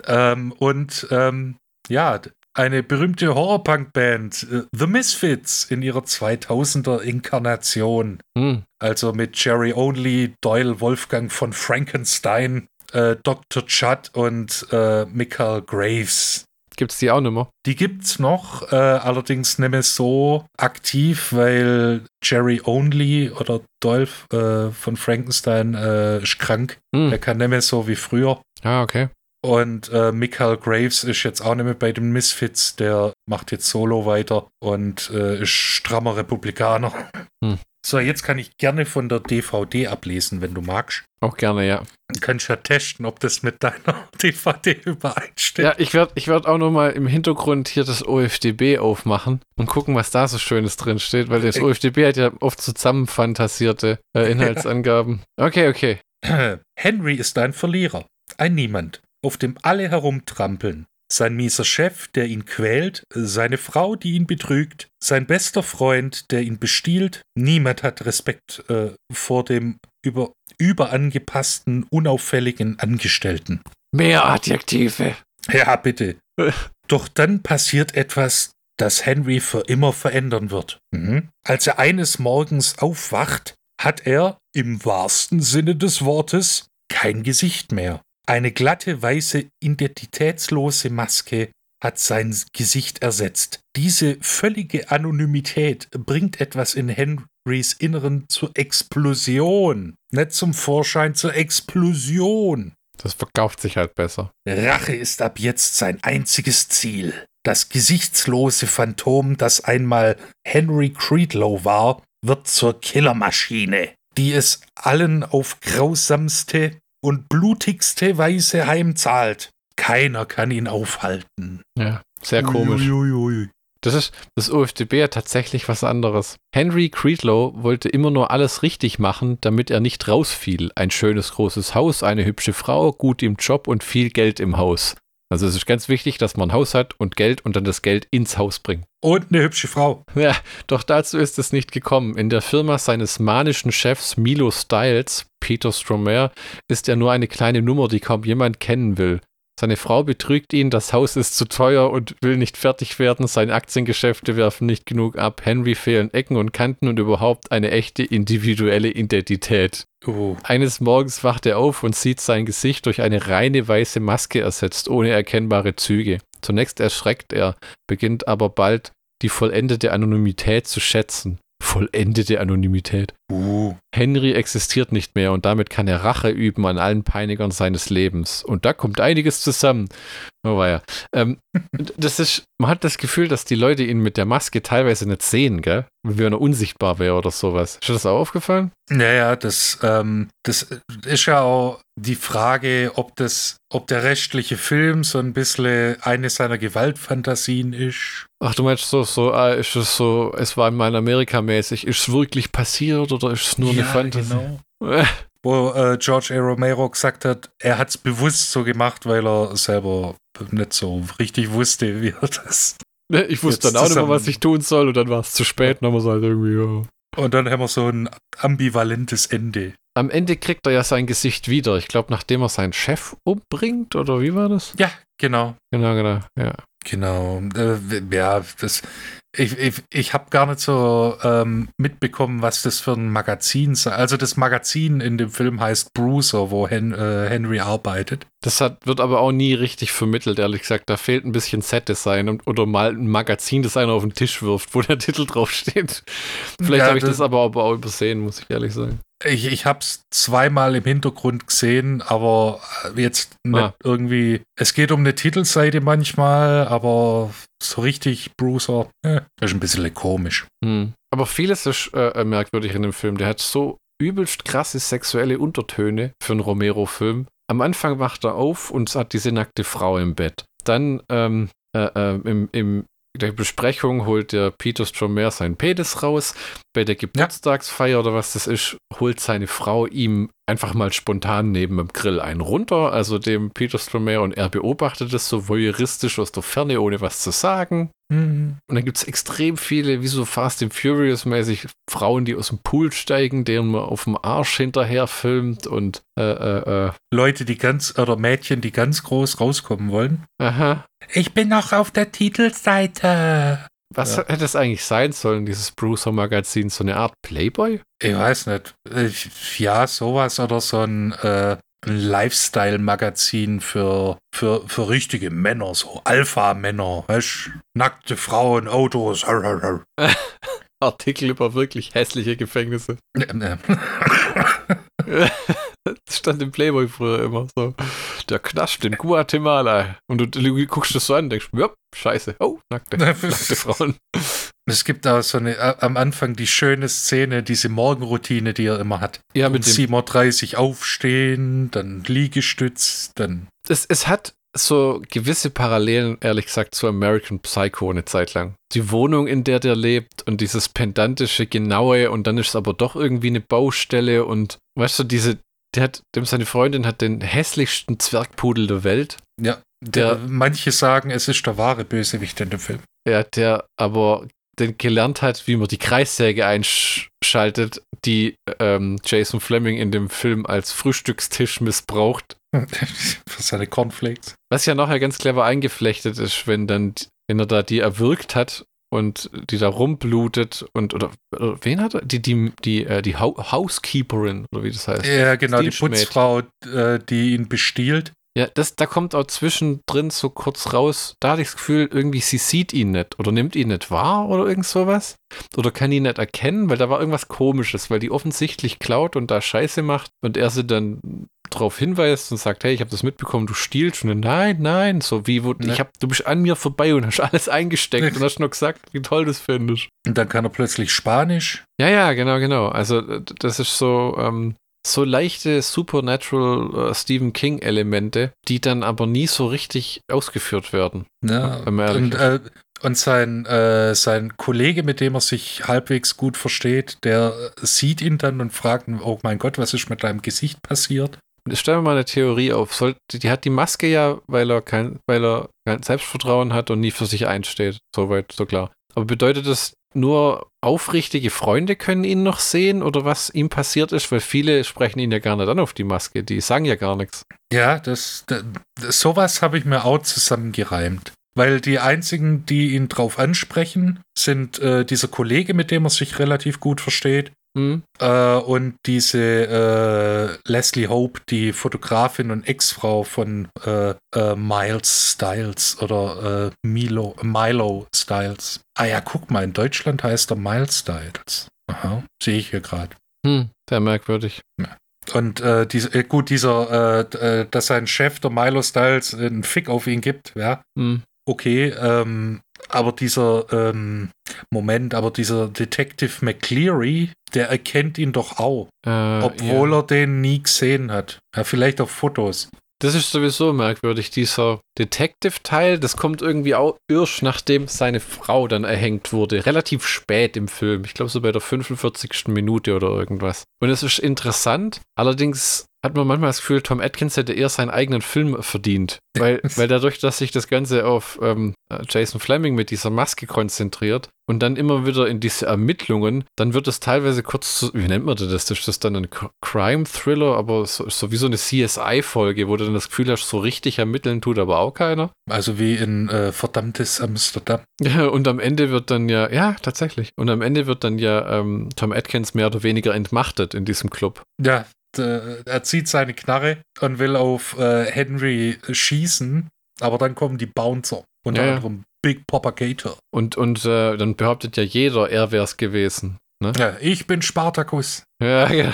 Ähm, und ähm, ja, eine berühmte Horrorpunk-Band, äh, The Misfits, in ihrer 2000er Inkarnation. Hm. Also mit Jerry Only, Doyle Wolfgang von Frankenstein, äh, Dr. Judd und äh, Michael Graves. Gibt's die auch nicht mehr? Die gibt's noch, äh, allerdings nicht mehr so aktiv, weil Jerry Only oder Doyle äh, von Frankenstein äh, ist krank. Hm. Er kann nicht mehr so wie früher. Ah, okay. Und äh, Michael Graves ist jetzt auch nicht mehr bei den Misfits. Der macht jetzt Solo weiter und äh, ist strammer Republikaner. Hm. So, jetzt kann ich gerne von der DVD ablesen, wenn du magst. Auch gerne, ja. Du kannst ja testen, ob das mit deiner (laughs) DVD übereinstimmt. Ja, ich werde ich werd auch noch mal im Hintergrund hier das OFDB aufmachen und gucken, was da so Schönes drin steht, weil das. OFDB hat ja oft zusammenfantasierte äh, (laughs) Inhaltsangaben. Okay, okay. Henry ist ein Verlierer, ein Niemand, auf dem alle herumtrampeln. Sein mieser Chef, der ihn quält, seine Frau, die ihn betrügt, sein bester Freund, der ihn bestiehlt. Niemand hat Respekt äh, vor dem über, überangepassten, unauffälligen Angestellten. Mehr Adjektive. Ja, bitte. (laughs) Doch dann passiert etwas, das Henry für immer verändern wird. Mhm. Als er eines Morgens aufwacht, hat er, im wahrsten Sinne des Wortes, kein Gesicht mehr. Eine glatte, weiße, identitätslose Maske hat sein Gesicht ersetzt. Diese völlige Anonymität bringt etwas in Henrys Inneren zur Explosion. Nicht zum Vorschein, zur Explosion. Das verkauft sich halt besser. Rache ist ab jetzt sein einziges Ziel. Das gesichtslose Phantom, das einmal Henry Creedlow war, wird zur Killermaschine, die es allen auf grausamste und blutigste Weise heimzahlt. Keiner kann ihn aufhalten. Ja, sehr komisch. Uiuiui. Das ist das OFDB hat tatsächlich was anderes. Henry Creedlow wollte immer nur alles richtig machen, damit er nicht rausfiel. Ein schönes großes Haus, eine hübsche Frau, gut im Job und viel Geld im Haus. Also es ist ganz wichtig, dass man ein Haus hat und Geld und dann das Geld ins Haus bringt. Und eine hübsche Frau. Ja, doch dazu ist es nicht gekommen. In der Firma seines manischen Chefs Milo Styles, Peter Stromer, ist er nur eine kleine Nummer, die kaum jemand kennen will. Seine Frau betrügt ihn, das Haus ist zu teuer und will nicht fertig werden, seine Aktiengeschäfte werfen nicht genug ab, Henry fehlen Ecken und Kanten und überhaupt eine echte individuelle Identität. Oh. Eines Morgens wacht er auf und sieht sein Gesicht durch eine reine weiße Maske ersetzt, ohne erkennbare Züge. Zunächst erschreckt er, beginnt aber bald die vollendete Anonymität zu schätzen. Vollendete Anonymität. Uh. Henry existiert nicht mehr und damit kann er Rache üben an allen Peinigern seines Lebens. Und da kommt einiges zusammen. Oh weia. Ähm, (laughs) das ist, man hat das Gefühl, dass die Leute ihn mit der Maske teilweise nicht sehen, gell? Wie wenn er unsichtbar wäre oder sowas. Ist dir das auch aufgefallen? Naja, das, ähm, das ist ja auch die Frage, ob das, ob der restliche Film so ein bisschen eine seiner Gewaltfantasien ist. Ach, du meinst so, so, ah, ist es so, es war mal Amerika-mäßig, ist es wirklich passiert oder ist es nur eine Fantasie? genau. (laughs) Wo äh, George A. Romero gesagt hat, er hat es bewusst so gemacht, weil er selber nicht so richtig wusste, wie er das. (laughs) Ich wusste dann auch nicht mehr, was ich tun soll und dann war es zu spät und dann haben wir es halt irgendwie, ja. Und dann haben wir so ein ambivalentes Ende. Am Ende kriegt er ja sein Gesicht wieder. Ich glaube, nachdem er seinen Chef umbringt, oder wie war das? Ja, genau. Genau, genau, ja. Genau. Äh, ja, das, ich, ich, ich habe gar nicht so ähm, mitbekommen, was das für ein Magazin sei. Also das Magazin in dem Film heißt Bruiser, wo Hen, äh, Henry arbeitet. Das hat, wird aber auch nie richtig vermittelt, ehrlich gesagt. Da fehlt ein bisschen Set-Design oder mal ein Magazin, das einer auf den Tisch wirft, wo der (laughs) Titel draufsteht. Vielleicht ja, habe ich das, das aber auch übersehen, muss ich ehrlich sagen. Ich, ich habe es zweimal im Hintergrund gesehen, aber jetzt nicht ah. irgendwie. Es geht um eine Titelseite manchmal, aber so richtig Bruiser, äh, ist ein bisschen komisch. Hm. Aber vieles ist äh, merkwürdig in dem Film. Der hat so übelst krasse sexuelle Untertöne für einen Romero-Film. Am Anfang wacht er auf und hat diese nackte Frau im Bett. Dann ähm, äh, äh im, im der Besprechung holt der Peter Stromer seinen Penis raus. Bei der Geburtstagsfeier oder was das ist, holt seine Frau ihm einfach mal spontan neben dem Grill einen runter, also dem Peter Stromer, und er beobachtet es so voyeuristisch aus der Ferne, ohne was zu sagen. Mhm. Und dann gibt es extrem viele, wie so Fast and Furious-mäßig, Frauen, die aus dem Pool steigen, deren man auf dem Arsch hinterher filmt und äh, äh, äh. Leute, die ganz, oder Mädchen, die ganz groß rauskommen wollen. Aha. Ich bin noch auf der Titelseite. Was ja. hätte es eigentlich sein sollen, dieses Bruiser-Magazin? So eine Art Playboy? Ich weiß nicht. Ja, sowas oder so ein, äh, ein Lifestyle-Magazin für, für, für richtige Männer, so Alpha-Männer, Nackte Frauen, Autos. (laughs) Artikel über wirklich hässliche Gefängnisse. (laughs) (laughs) Das stand im Playboy früher immer so. Der Knast in Guatemala. Und du, du guckst das so an und denkst, ja, scheiße. Oh, nackte, (laughs) nackte Frauen. Es gibt auch so eine, am Anfang die schöne Szene, diese Morgenroutine, die er immer hat. Ja, mit um 7.30 Uhr aufstehen, dann Liegestütz, dann. Es, es hat so gewisse Parallelen, ehrlich gesagt, zu American Psycho eine Zeit lang. Die Wohnung, in der der lebt und dieses pedantische, genaue und dann ist es aber doch irgendwie eine Baustelle und weißt du, diese, der hat, dem seine Freundin hat den hässlichsten Zwergpudel der Welt. Ja, der, der manche sagen, es ist der wahre Bösewicht in dem Film. Ja, der aber den gelernt hat, wie man die Kreissäge einschaltet, die ähm, Jason Fleming in dem Film als Frühstückstisch missbraucht. (laughs) Für seine Cornflakes. Was ja nachher ganz clever eingeflechtet ist, wenn dann, wenn er da die erwürgt hat und die da rumblutet und oder, oder wen hat er? Die, die, die, äh, die Housekeeperin, oder wie das heißt. Ja, genau, die Putzfrau, äh, die ihn bestiehlt. Ja, das, da kommt auch zwischendrin so kurz raus, da hatte ich das Gefühl, irgendwie sie sieht ihn nicht oder nimmt ihn nicht wahr oder irgend sowas. Oder kann ihn nicht erkennen, weil da war irgendwas komisches, weil die offensichtlich klaut und da Scheiße macht und er sie dann darauf hinweist und sagt, hey, ich habe das mitbekommen, du stiehlst und dann, nein, nein, so wie, wo, ne. ich hab, du bist an mir vorbei und hast alles eingesteckt und hast nur gesagt, wie toll das findest. Und dann kann er plötzlich Spanisch. Ja, ja, genau, genau. Also das ist so, ähm, so leichte Supernatural uh, Stephen King Elemente, die dann aber nie so richtig ausgeführt werden. Ja, und, äh, und sein, äh, sein Kollege, mit dem er sich halbwegs gut versteht, der sieht ihn dann und fragt, oh mein Gott, was ist mit deinem Gesicht passiert? Stellen wir mal eine Theorie auf. Soll, die hat die Maske ja, weil er kein, weil er kein Selbstvertrauen hat und nie für sich einsteht. Soweit, so klar. Aber bedeutet das, nur aufrichtige Freunde können ihn noch sehen oder was ihm passiert ist, weil viele sprechen ihn ja nicht an auf die Maske, die sagen ja gar nichts. Ja, das, das sowas habe ich mir auch zusammengereimt. Weil die einzigen, die ihn drauf ansprechen, sind äh, dieser Kollege, mit dem er sich relativ gut versteht, Mhm. Äh, und diese äh, Leslie Hope, die Fotografin und Ex-Frau von äh, äh Miles Styles oder äh, Milo, Milo Styles. Ah ja, guck mal, in Deutschland heißt er Miles Styles. Aha, sehe ich hier gerade. Hm, sehr merkwürdig. Ja. Und äh, diese, äh, gut, dieser, äh, äh, dass sein Chef, der Milo Styles, einen Fick auf ihn gibt, ja. Hm. Okay, ähm, aber dieser ähm, Moment, aber dieser Detective McCleary, der erkennt ihn doch auch. Äh, obwohl ja. er den nie gesehen hat. Ja, vielleicht auf Fotos. Das ist sowieso merkwürdig, dieser Detective-Teil, das kommt irgendwie auch erst, nachdem seine Frau dann erhängt wurde. Relativ spät im Film. Ich glaube so bei der 45. Minute oder irgendwas. Und es ist interessant. Allerdings hat man manchmal das Gefühl, Tom Atkins hätte eher seinen eigenen Film verdient. Weil, (laughs) weil dadurch, dass sich das Ganze auf ähm, Jason Fleming mit dieser Maske konzentriert und dann immer wieder in diese Ermittlungen, dann wird es teilweise kurz, zu, wie nennt man das? Das ist das dann ein Crime-Thriller, aber so, so, wie so eine CSI-Folge, wo du dann das Gefühl hast, so richtig ermitteln tut aber auch keiner. Also wie in äh, Verdammtes Amsterdam. Ja, und am Ende wird dann ja, ja, tatsächlich. Und am Ende wird dann ja ähm, Tom Atkins mehr oder weniger entmachtet in diesem Club. Ja, er zieht seine Knarre und will auf äh, Henry schießen, aber dann kommen die Bouncer. Unter ja, anderem Big Propagator. Und, und äh, dann behauptet ja jeder, er wäre es gewesen. Ne? Ja, ich bin Spartacus. Ja, (laughs) genau.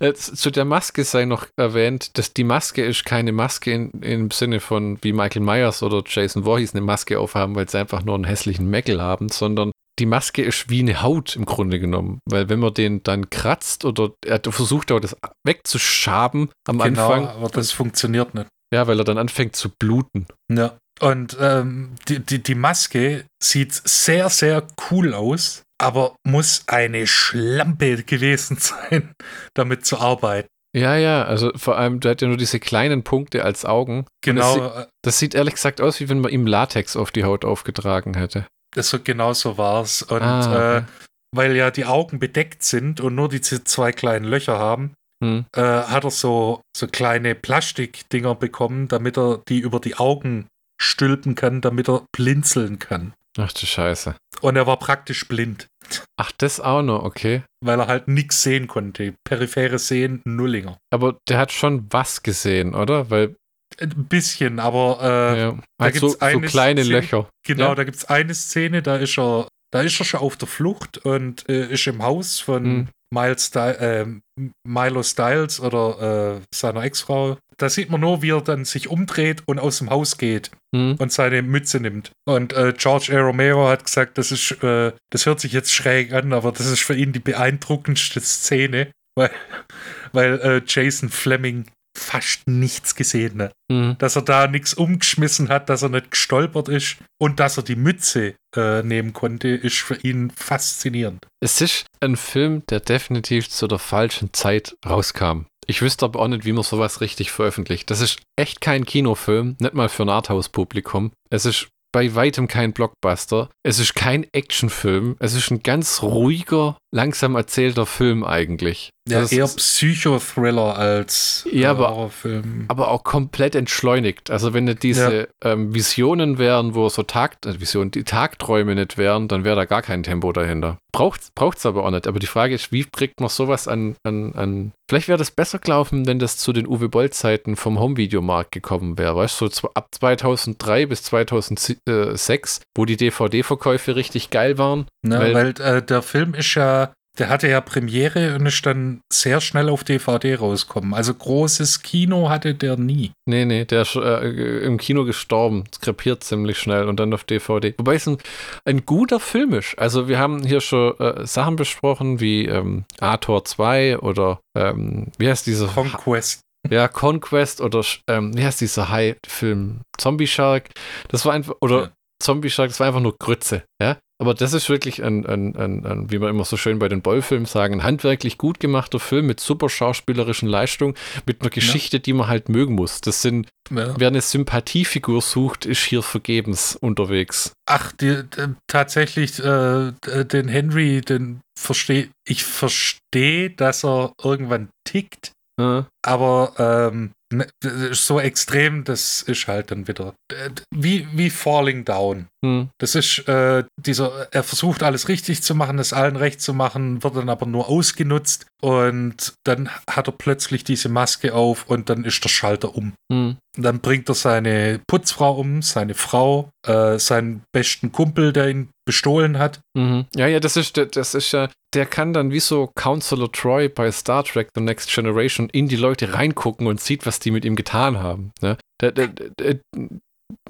Äh, zu der Maske sei noch erwähnt, dass die Maske ist keine Maske in, im Sinne von, wie Michael Myers oder Jason Voorhees eine Maske aufhaben, weil sie einfach nur einen hässlichen Meckel haben, sondern die Maske ist wie eine Haut im Grunde genommen. Weil wenn man den dann kratzt oder er versucht auch das wegzuschaben am genau, Anfang. aber das funktioniert nicht. Ja, weil er dann anfängt zu bluten. Ja. Und ähm, die, die, die Maske sieht sehr, sehr cool aus, aber muss eine Schlampe gewesen (laughs) sein, damit zu arbeiten. Ja, ja, also vor allem, du hast ja nur diese kleinen Punkte als Augen. Genau. Das sieht, das sieht, ehrlich gesagt aus, wie wenn man ihm Latex auf die Haut aufgetragen hätte. Das, genau so war es. Und ah, okay. äh, weil ja die Augen bedeckt sind und nur diese zwei kleinen Löcher haben, hm. äh, hat er so, so kleine Plastikdinger bekommen, damit er die über die Augen stülpen kann, damit er blinzeln kann. Ach du Scheiße. Und er war praktisch blind. Ach, das auch noch, okay. Weil er halt nichts sehen konnte. Periphere Sehen, Nullinger. Aber der hat schon was gesehen, oder? Weil ein bisschen, aber äh, ja. da halt gibt es so, so, kleine Szene, Löcher. Genau, ja. da gibt es eine Szene, da ist er, da ist er schon auf der Flucht und äh, ist im Haus von hm. Miles Styles, äh, Milo Styles oder äh, seiner Ex-Frau. Da sieht man nur, wie er dann sich umdreht und aus dem Haus geht hm. und seine Mütze nimmt. Und äh, George A. Romero hat gesagt, das ist, äh, das hört sich jetzt schräg an, aber das ist für ihn die beeindruckendste Szene, (laughs) weil, weil Jason Fleming fast nichts gesehen. Ne? Mhm. Dass er da nichts umgeschmissen hat, dass er nicht gestolpert ist und dass er die Mütze äh, nehmen konnte, ist für ihn faszinierend. Es ist ein Film, der definitiv zu der falschen Zeit rauskam. Ich wüsste aber auch nicht, wie man sowas richtig veröffentlicht. Das ist echt kein Kinofilm, nicht mal für ein Arthouse-Publikum. Es ist bei weitem kein Blockbuster. Es ist kein Actionfilm. Es ist ein ganz ruhiger, langsam erzählter Film eigentlich. Ja, das eher Psychothriller als ja, aber, Horrorfilm. Aber auch komplett entschleunigt. Also wenn nicht diese ja. ähm, Visionen wären, wo so Tag, äh, Visionen, die Tagträume nicht wären, dann wäre da gar kein Tempo dahinter. Braucht es aber auch nicht. Aber die Frage ist, wie kriegt man sowas an, an, an Vielleicht wäre das besser gelaufen, wenn das zu den Uwe Boll-Zeiten vom Home-Videomarkt gekommen wäre. Weißt du, so ab 2003 bis 2006, wo die DVD-Verkäufe richtig geil waren. Na, weil, weil äh, der Film ist ja der hatte ja Premiere und ist dann sehr schnell auf DVD rausgekommen. Also großes Kino hatte der nie. Nee, nee, der ist äh, im Kino gestorben, krepiert ziemlich schnell und dann auf DVD. Wobei es ein, ein guter Film ist. Also wir haben hier schon äh, Sachen besprochen wie ähm, Ator 2 oder ähm, wie heißt dieser? Conquest. Ja, Conquest oder ähm, wie heißt dieser High-Film? Zombie Shark. Das war einfach, oder ja. Zombie Shark, das war einfach nur Grütze. Ja? Aber das ist wirklich ein, ein, ein, ein, wie wir immer so schön bei den Boll-Filmen sagen, ein handwerklich gut gemachter Film mit super schauspielerischen Leistungen, mit einer Geschichte, ja. die man halt mögen muss. Das sind, ja. wer eine Sympathiefigur sucht, ist hier vergebens unterwegs. Ach, die, die, tatsächlich, äh, den Henry, den verstehe ich verstehe, dass er irgendwann tickt, ja. aber ähm, Ne, so extrem, das ist halt dann wieder wie, wie Falling Down. Hm. Das ist äh, dieser, er versucht alles richtig zu machen, es allen recht zu machen, wird dann aber nur ausgenutzt und dann hat er plötzlich diese Maske auf und dann ist der Schalter um. Hm. Dann bringt er seine Putzfrau um, seine Frau, äh, seinen besten Kumpel, der ihn bestohlen hat. Mhm. Ja, ja, das ist, das ist ja, der kann dann wie so Counselor Troy bei Star Trek The Next Generation in die Leute reingucken und sieht, was die mit ihm getan haben. Ne? Der, der, der,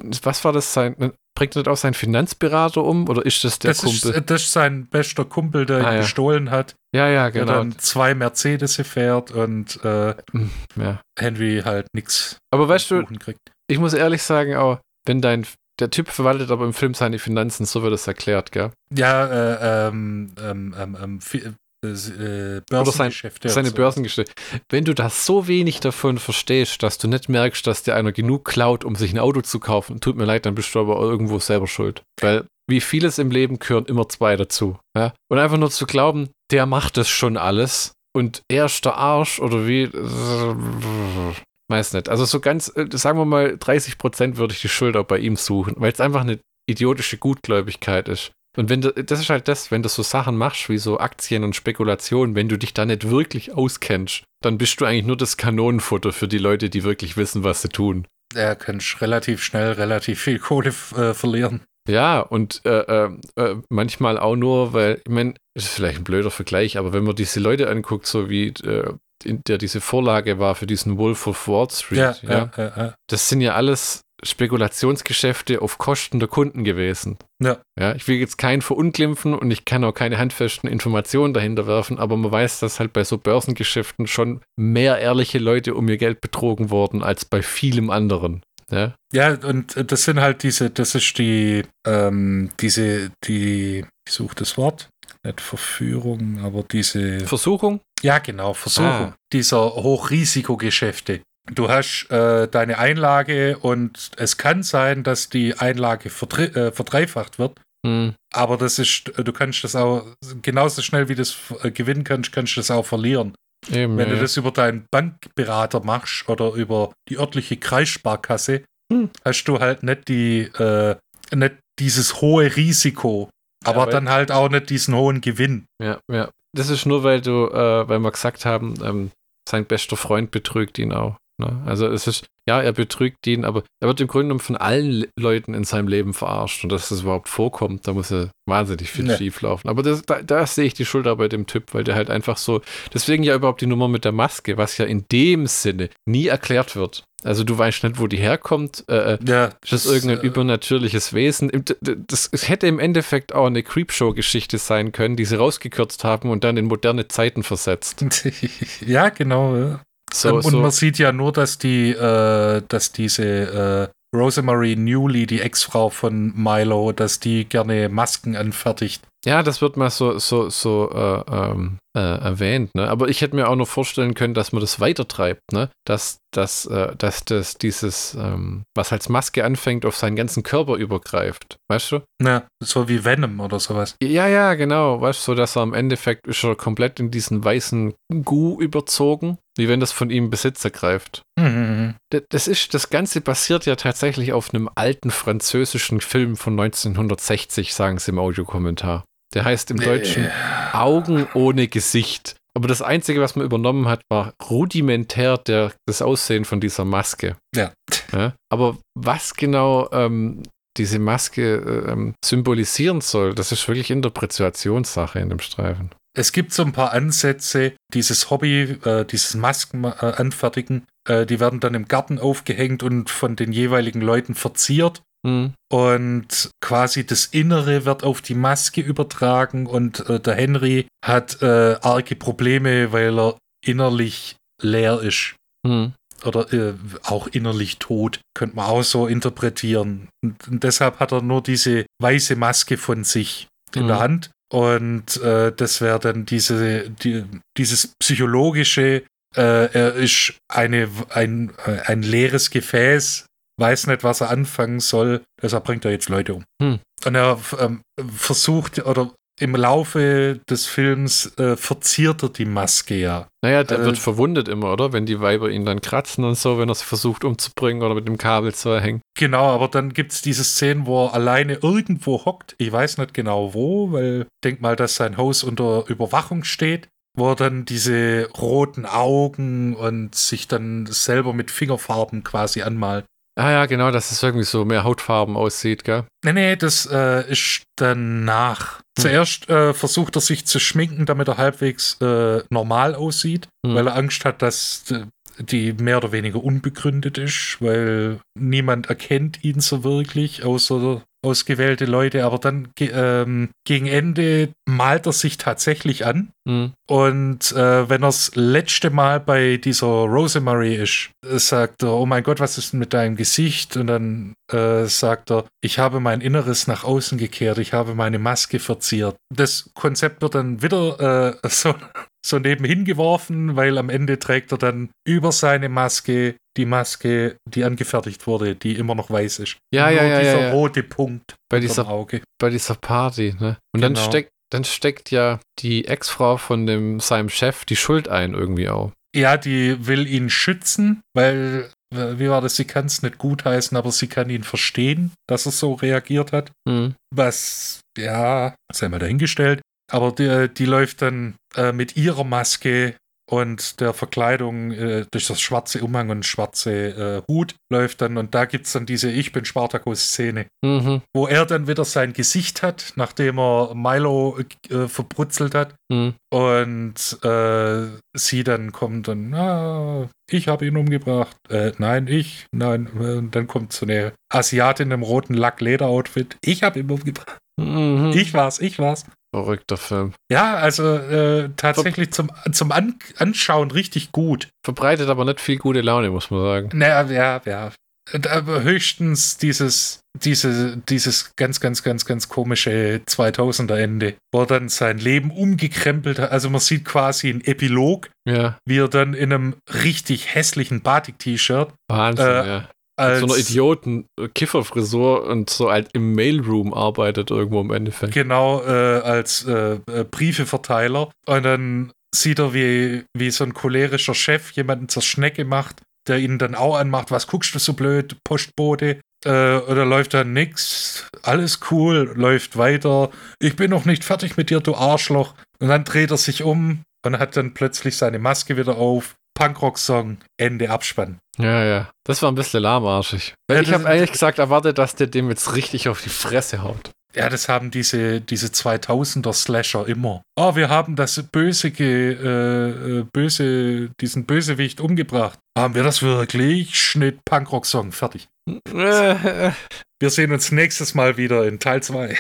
was war das sein? Bringt er das auch seinen Finanzberater um oder ist das der das Kumpel? Ist, das ist sein bester Kumpel, der ah, ihn ja. gestohlen hat. Ja, ja, genau. Der dann zwei Mercedes fährt und äh, hm, ja. Henry halt nichts. Aber weißt du, kriegt. ich muss ehrlich sagen, auch wenn dein der Typ verwaltet aber im Film seine Finanzen, so wird es erklärt, gell? Ja, äh, ähm, ähm, ähm, ähm äh, Börsengeschäfte. Sein, seine so. Börsengeschäfte. Wenn du da so wenig davon verstehst, dass du nicht merkst, dass dir einer genug klaut, um sich ein Auto zu kaufen, tut mir leid, dann bist du aber irgendwo selber schuld. Weil wie vieles im Leben gehören immer zwei dazu. Ja? Und einfach nur zu glauben, der macht das schon alles und er ist der Arsch oder wie. Weiß nicht. Also so ganz, äh, sagen wir mal, 30 Prozent würde ich die Schuld auch bei ihm suchen, weil es einfach eine idiotische Gutgläubigkeit ist. Und wenn du, das ist halt das, wenn du so Sachen machst, wie so Aktien und Spekulationen, wenn du dich da nicht wirklich auskennst, dann bist du eigentlich nur das Kanonenfutter für die Leute, die wirklich wissen, was sie tun. Ja, kannst relativ schnell relativ viel Kohle äh, verlieren. Ja, und äh, äh, äh, manchmal auch nur, weil, ich meine, das ist vielleicht ein blöder Vergleich, aber wenn man diese Leute anguckt, so wie äh, in der diese Vorlage war für diesen Wolf of Wall Street, ja, ja, ja, ja, das sind ja alles Spekulationsgeschäfte auf Kosten der Kunden gewesen. Ja. ja. Ich will jetzt keinen verunglimpfen und ich kann auch keine handfesten Informationen dahinter werfen, aber man weiß, dass halt bei so Börsengeschäften schon mehr ehrliche Leute um ihr Geld betrogen wurden als bei vielem anderen. Ja, ja und das sind halt diese, das ist die, ähm, diese, die, ich suche das Wort, nicht Verführung, aber diese. Versuchung? Ja, genau, Versuchung. Ah. Dieser Hochrisikogeschäfte. Du hast äh, deine Einlage und es kann sein, dass die Einlage äh, verdreifacht wird. Hm. Aber das ist, du kannst das auch genauso schnell wie du das äh, gewinnen kannst, kannst du das auch verlieren. Eben, Wenn ja. du das über deinen Bankberater machst oder über die örtliche Kreissparkasse, hm. hast du halt nicht die, äh, nicht dieses hohe Risiko, aber ja, dann halt auch nicht diesen hohen Gewinn. Ja, ja. Das ist nur, weil du, äh, weil wir gesagt haben, ähm, sein bester Freund betrügt ihn auch. Ne? Also es ist, ja, er betrügt ihn, aber er wird im Grunde genommen von allen Leuten in seinem Leben verarscht. Und dass das überhaupt vorkommt, da muss er wahnsinnig viel nee. schief laufen. Aber das, da, da, sehe ich die Schuld bei dem Typ, weil der halt einfach so, deswegen ja überhaupt die Nummer mit der Maske, was ja in dem Sinne nie erklärt wird. Also du weißt nicht, wo die herkommt. Äh, äh ja, das ist irgendein äh, übernatürliches Wesen. Das, das hätte im Endeffekt auch eine Creepshow-Geschichte sein können, die sie rausgekürzt haben und dann in moderne Zeiten versetzt. (laughs) ja, genau. Ja. So, und so. man sieht ja nur, dass die, äh, dass diese äh, Rosemary Newley, die Ex-Frau von Milo, dass die gerne Masken anfertigt. Ja, das wird mal so, so, so äh, ähm, äh, erwähnt, ne? Aber ich hätte mir auch noch vorstellen können, dass man das weitertreibt, ne? Dass, dass, äh, dass das dieses, ähm, was als Maske anfängt, auf seinen ganzen Körper übergreift. Weißt du? Ja, so wie Venom oder sowas. Ja, ja, genau. Weißt du, so dass er am Endeffekt ist er komplett in diesen weißen Gu überzogen, wie wenn das von ihm Besitz ergreift. Mhm. Das ist, das Ganze basiert ja tatsächlich auf einem alten französischen Film von 1960, sagen sie im Audiokommentar. Der heißt im Deutschen Augen ohne Gesicht. Aber das Einzige, was man übernommen hat, war rudimentär der, das Aussehen von dieser Maske. Ja. ja aber was genau ähm, diese Maske äh, symbolisieren soll, das ist wirklich Interpretationssache in dem Streifen. Es gibt so ein paar Ansätze, dieses Hobby, äh, dieses Masken äh, anfertigen, äh, die werden dann im Garten aufgehängt und von den jeweiligen Leuten verziert. Mhm. Und quasi das Innere wird auf die Maske übertragen und äh, der Henry hat äh, arge Probleme, weil er innerlich leer ist. Mhm. Oder äh, auch innerlich tot, könnte man auch so interpretieren. Und, und, deshalb hat er nur diese weiße Maske von sich in mhm. der Hand. Und äh, das wäre dann diese, die, dieses psychologische, äh, er ist eine, ein, äh, ein leeres Gefäß, weiß nicht, was er anfangen soll, deshalb bringt er jetzt Leute um. Hm. Und er ähm, versucht, oder im Laufe des Films äh, verziert er die Maske ja. Naja, der äh, wird verwundet immer, oder? Wenn die Weiber ihn dann kratzen und so, wenn er sie versucht umzubringen oder mit dem Kabel zu erhängen. Genau, aber dann gibt es diese Szenen, wo er alleine irgendwo hockt. Ich weiß nicht genau wo, weil ich denke mal, dass sein Haus unter Überwachung steht wo er dann diese roten Augen und sich dann selber mit Fingerfarben quasi anmalt. Ah ja, genau, dass es irgendwie so mehr Hautfarben aussieht, gell? Nee, nee, das äh, ist danach. Hm. Zuerst äh, versucht er sich zu schminken, damit er halbwegs äh, normal aussieht, hm. weil er Angst hat, dass die mehr oder weniger unbegründet ist, weil niemand erkennt ihn so wirklich, außer ausgewählte Leute, aber dann ähm, gegen Ende malt er sich tatsächlich an. Hm. Und äh, wenn er das letzte Mal bei dieser Rosemary ist, äh, sagt er, oh mein Gott, was ist denn mit deinem Gesicht? Und dann äh, sagt er, ich habe mein Inneres nach außen gekehrt, ich habe meine Maske verziert. Das Konzept wird dann wieder äh, (laughs) so, so nebenhin geworfen, weil am Ende trägt er dann über seine Maske die Maske, die angefertigt wurde, die immer noch weiß ist. Ja, Nur ja, ja, dieser ja, ja. rote Punkt Bei dieser, Auge. bei dieser Party, ne? Und dann Genau. steckt, dann steckt ja die Ex-Frau von dem, seinem Chef die Schuld ein irgendwie auch. Ja, die will ihn schützen, weil, äh, wie war das, sie kann es nicht gutheißen, aber sie kann ihn verstehen, dass er so reagiert hat. Hm. Was, ja, sei mal dahingestellt. Aber die, die läuft dann äh, mit ihrer Maske und der Verkleidung äh, durch das schwarze Umhang und schwarze äh, Hut läuft dann und da gibt es dann diese Ich bin Spartacus-Szene, Mhm. wo er dann wieder sein Gesicht hat, nachdem er Milo äh, verbrutzelt hat. Hm. Und äh, sie dann kommt und, ah, ich habe ihn umgebracht. Äh, nein, ich. Nein. Und dann kommt so eine Asiatin im roten Lack-Leder-Outfit. Ich habe ihn umgebracht. Mhm. Ich war's, ich war's. Verrückter Film. Ja, also äh, tatsächlich zum, zum An Anschauen richtig gut. Verbreitet aber nicht viel gute Laune, muss man sagen. Naja, ja, ja. Und Aber höchstens dieses, diese, dieses ganz, ganz, ganz, ganz komische 2000er Ende, wo er dann sein Leben umgekrempelt hat. Also man sieht quasi einen Epilog, Ja, wie er dann in einem richtig hässlichen Batik-T-Shirt Wahnsinn, Äh, ja. Als so einer Idioten-Kifferfrisur und so halt im Mailroom arbeitet irgendwo im Endeffekt. genau äh, als äh, äh, Briefeverteiler und dann sieht er, wie, wie so ein cholerischer Chef jemanden zur Schnecke macht, der ihn dann auch anmacht, was guckst du so blöd, Postbote? Äh, oder läuft dann nix, alles cool, läuft weiter, ich bin noch nicht fertig mit dir, du Arschloch. Und dann dreht er sich um und hat dann plötzlich seine Maske wieder auf, Punkrock-Song, Ende Abspann. Ja, ja. Das war ein bisschen lahmarschig. Weil Ja, ich habe eigentlich gesagt erwartet, dass der dem jetzt richtig auf die Fresse haut. Ja, das haben diese, diese 2000er Slasher immer. Oh, wir haben das böse, äh, äh, böse, diesen Bösewicht umgebracht. Haben wir das wirklich? Schnitt, Punkrock-Song, fertig. (laughs) Wir sehen uns nächstes Mal wieder in Teil 2.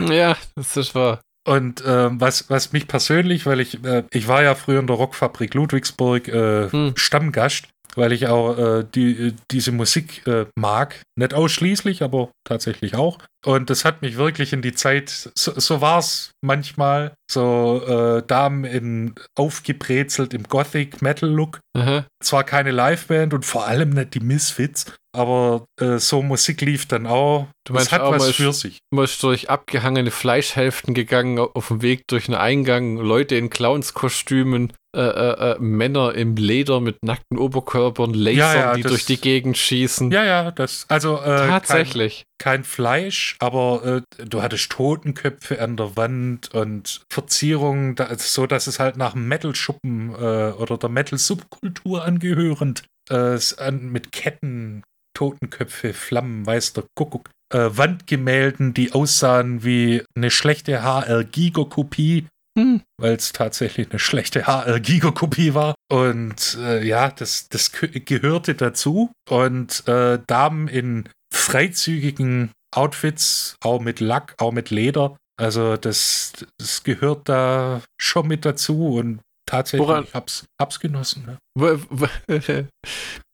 ja, das ist wahr. Und ähm, was, was mich persönlich, weil ich, äh, ich war ja früher in der Rockfabrik Ludwigsburg äh, Hm. Stammgast, weil ich auch äh, die, diese Musik äh, mag. Nicht ausschließlich, aber tatsächlich auch. Und das hat mich wirklich in die Zeit, so, so war es manchmal, so äh, Damen in aufgebrezelt im Gothic-Metal-Look. Aha. Zwar keine Liveband und vor allem nicht die Misfits, aber äh, so Musik lief dann auch. Du Das meinst hat auch was für sich. Man ist durch abgehangene Fleischhälften gegangen, auf dem Weg durch einen Eingang, Leute in Clownskostümen, äh, äh, äh, Männer im Leder mit nackten Oberkörpern, Lasern, Ja, ja, die das- durch die Gegend schießen. Ja, ja, das, also äh, kein, Tatsächlich. kein Fleisch, aber äh, du hattest Totenköpfe an der Wand und Verzierungen, da, so dass es halt nach Metal-Schuppen äh, oder der Metal-Subkultur angehörend an, mit Ketten, Totenköpfe, Flammen, weiß der Kuckuck, Wandgemälden, die aussahen wie eine schlechte HR-Gigakopie Hm. weil es tatsächlich eine schlechte HR-Gigakopie war. Und äh, ja, das, das geh- gehörte dazu. Und äh, Damen in freizügigen Outfits, auch mit Lack, auch mit Leder. Also das, das gehört da schon mit dazu und tatsächlich Woran- hab's, hab's genossen. Ne? Wo- wo-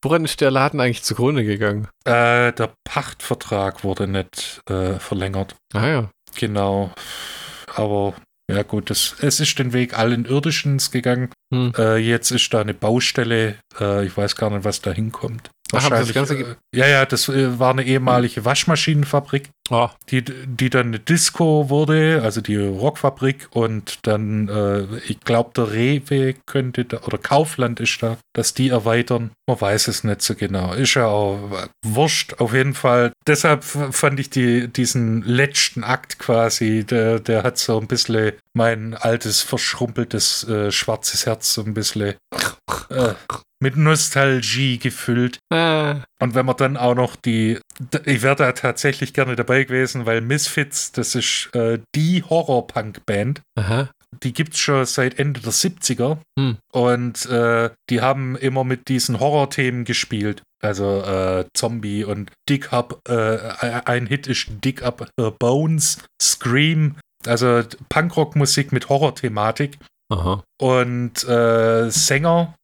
Woran ist der Laden eigentlich zugrunde gegangen? Äh, der Pachtvertrag wurde nicht äh, verlängert. Ah ja. Genau. Aber ja gut, das, es ist den Weg allen Irdischens gegangen. Hm. Äh, jetzt ist da eine Baustelle. Äh, ich weiß gar nicht, was da hinkommt. Ach, aber das Ganze äh, ja, ja, das äh, war eine ehemalige Waschmaschinenfabrik, Oh, die, die dann eine Disco wurde, also die Rockfabrik. Und dann, äh, ich glaube, der Rewe könnte da, oder Kaufland ist da, dass die erweitern. Man weiß es nicht so genau. Ist ja auch äh, wurscht, auf jeden Fall. Deshalb fand ich die, diesen letzten Akt quasi, der, der hat so ein bisschen mein altes, verschrumpeltes, schwarzes Herz so ein bisschen äh, mit Nostalgie gefüllt. ah, Und wenn man dann auch noch die, ich wäre da tatsächlich gerne dabei gewesen, weil Misfits, das ist äh, die Horror-Punk-Band. aha. die gibt's schon seit Ende der 70er. Hm. Und äh, die haben immer mit diesen Horrorthemen gespielt. Also äh, Zombie und Dig Up, äh, ein Hit ist Dig Up Her Bones, Scream, also Punkrock-Musik mit Horror-Thematik. Und äh, Sänger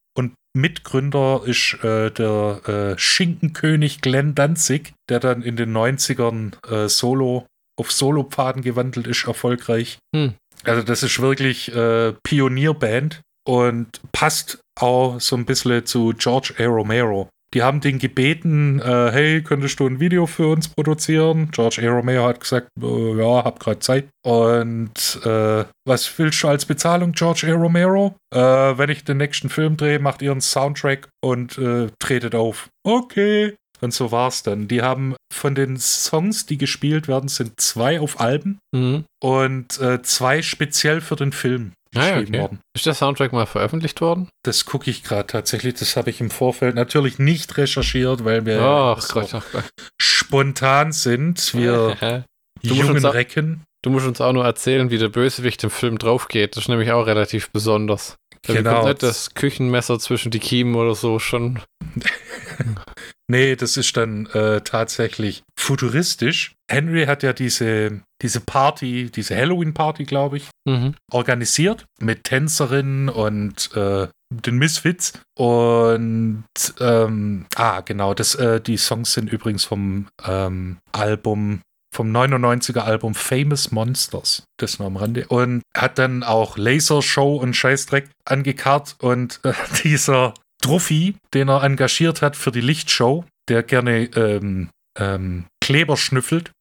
Mitgründer ist äh, der äh, Schinkenkönig Glenn Danzig, der dann in den 90ern äh, Solo auf Solopfaden gewandelt ist, erfolgreich. Hm. Also das ist wirklich äh, Pionierband und passt auch so ein bisschen zu George A. Romero. Die haben den gebeten, äh, hey, könntest du ein Video für uns produzieren? George A. Romero hat gesagt, äh, ja, hab gerade Zeit. Und äh, was willst du als Bezahlung, George A. Romero? Äh, wenn ich den nächsten Film drehe, macht ihr einen Soundtrack und äh, tretet auf. Okay. Und so war's dann. Die haben von den Songs, die gespielt werden, sind zwei auf Alben Mhm. und äh, zwei speziell für den Film Ah, geschrieben okay. worden. Ist der Soundtrack mal veröffentlicht worden? Das gucke ich gerade tatsächlich. Das habe ich im Vorfeld natürlich nicht recherchiert, weil wir Ach so Gott, ach Gott. spontan sind. Wir (laughs) Du jungen auch- Recken. Du musst uns auch nur erzählen, wie der Bösewicht im Film draufgeht. Das ist nämlich auch relativ besonders. Da Genau. kommt nicht das Küchenmesser zwischen die Kiemen oder so schon. (laughs) Nee, das ist dann äh, tatsächlich futuristisch. Henry hat ja diese, diese Party, diese Halloween-Party, glaube ich, Mhm. organisiert mit Tänzerinnen und äh, den Misfits. Und ähm, ah, genau, das, äh, die Songs sind übrigens vom ähm, Album, vom 99er Album Famous Monsters. Das nur am Rande. Und hat dann auch Lasershow und Scheißdreck angekarrt und äh, (laughs) dieser Trophy, den er engagiert hat für die Lichtshow, der gerne ähm, ähm, Kleber schnüffelt.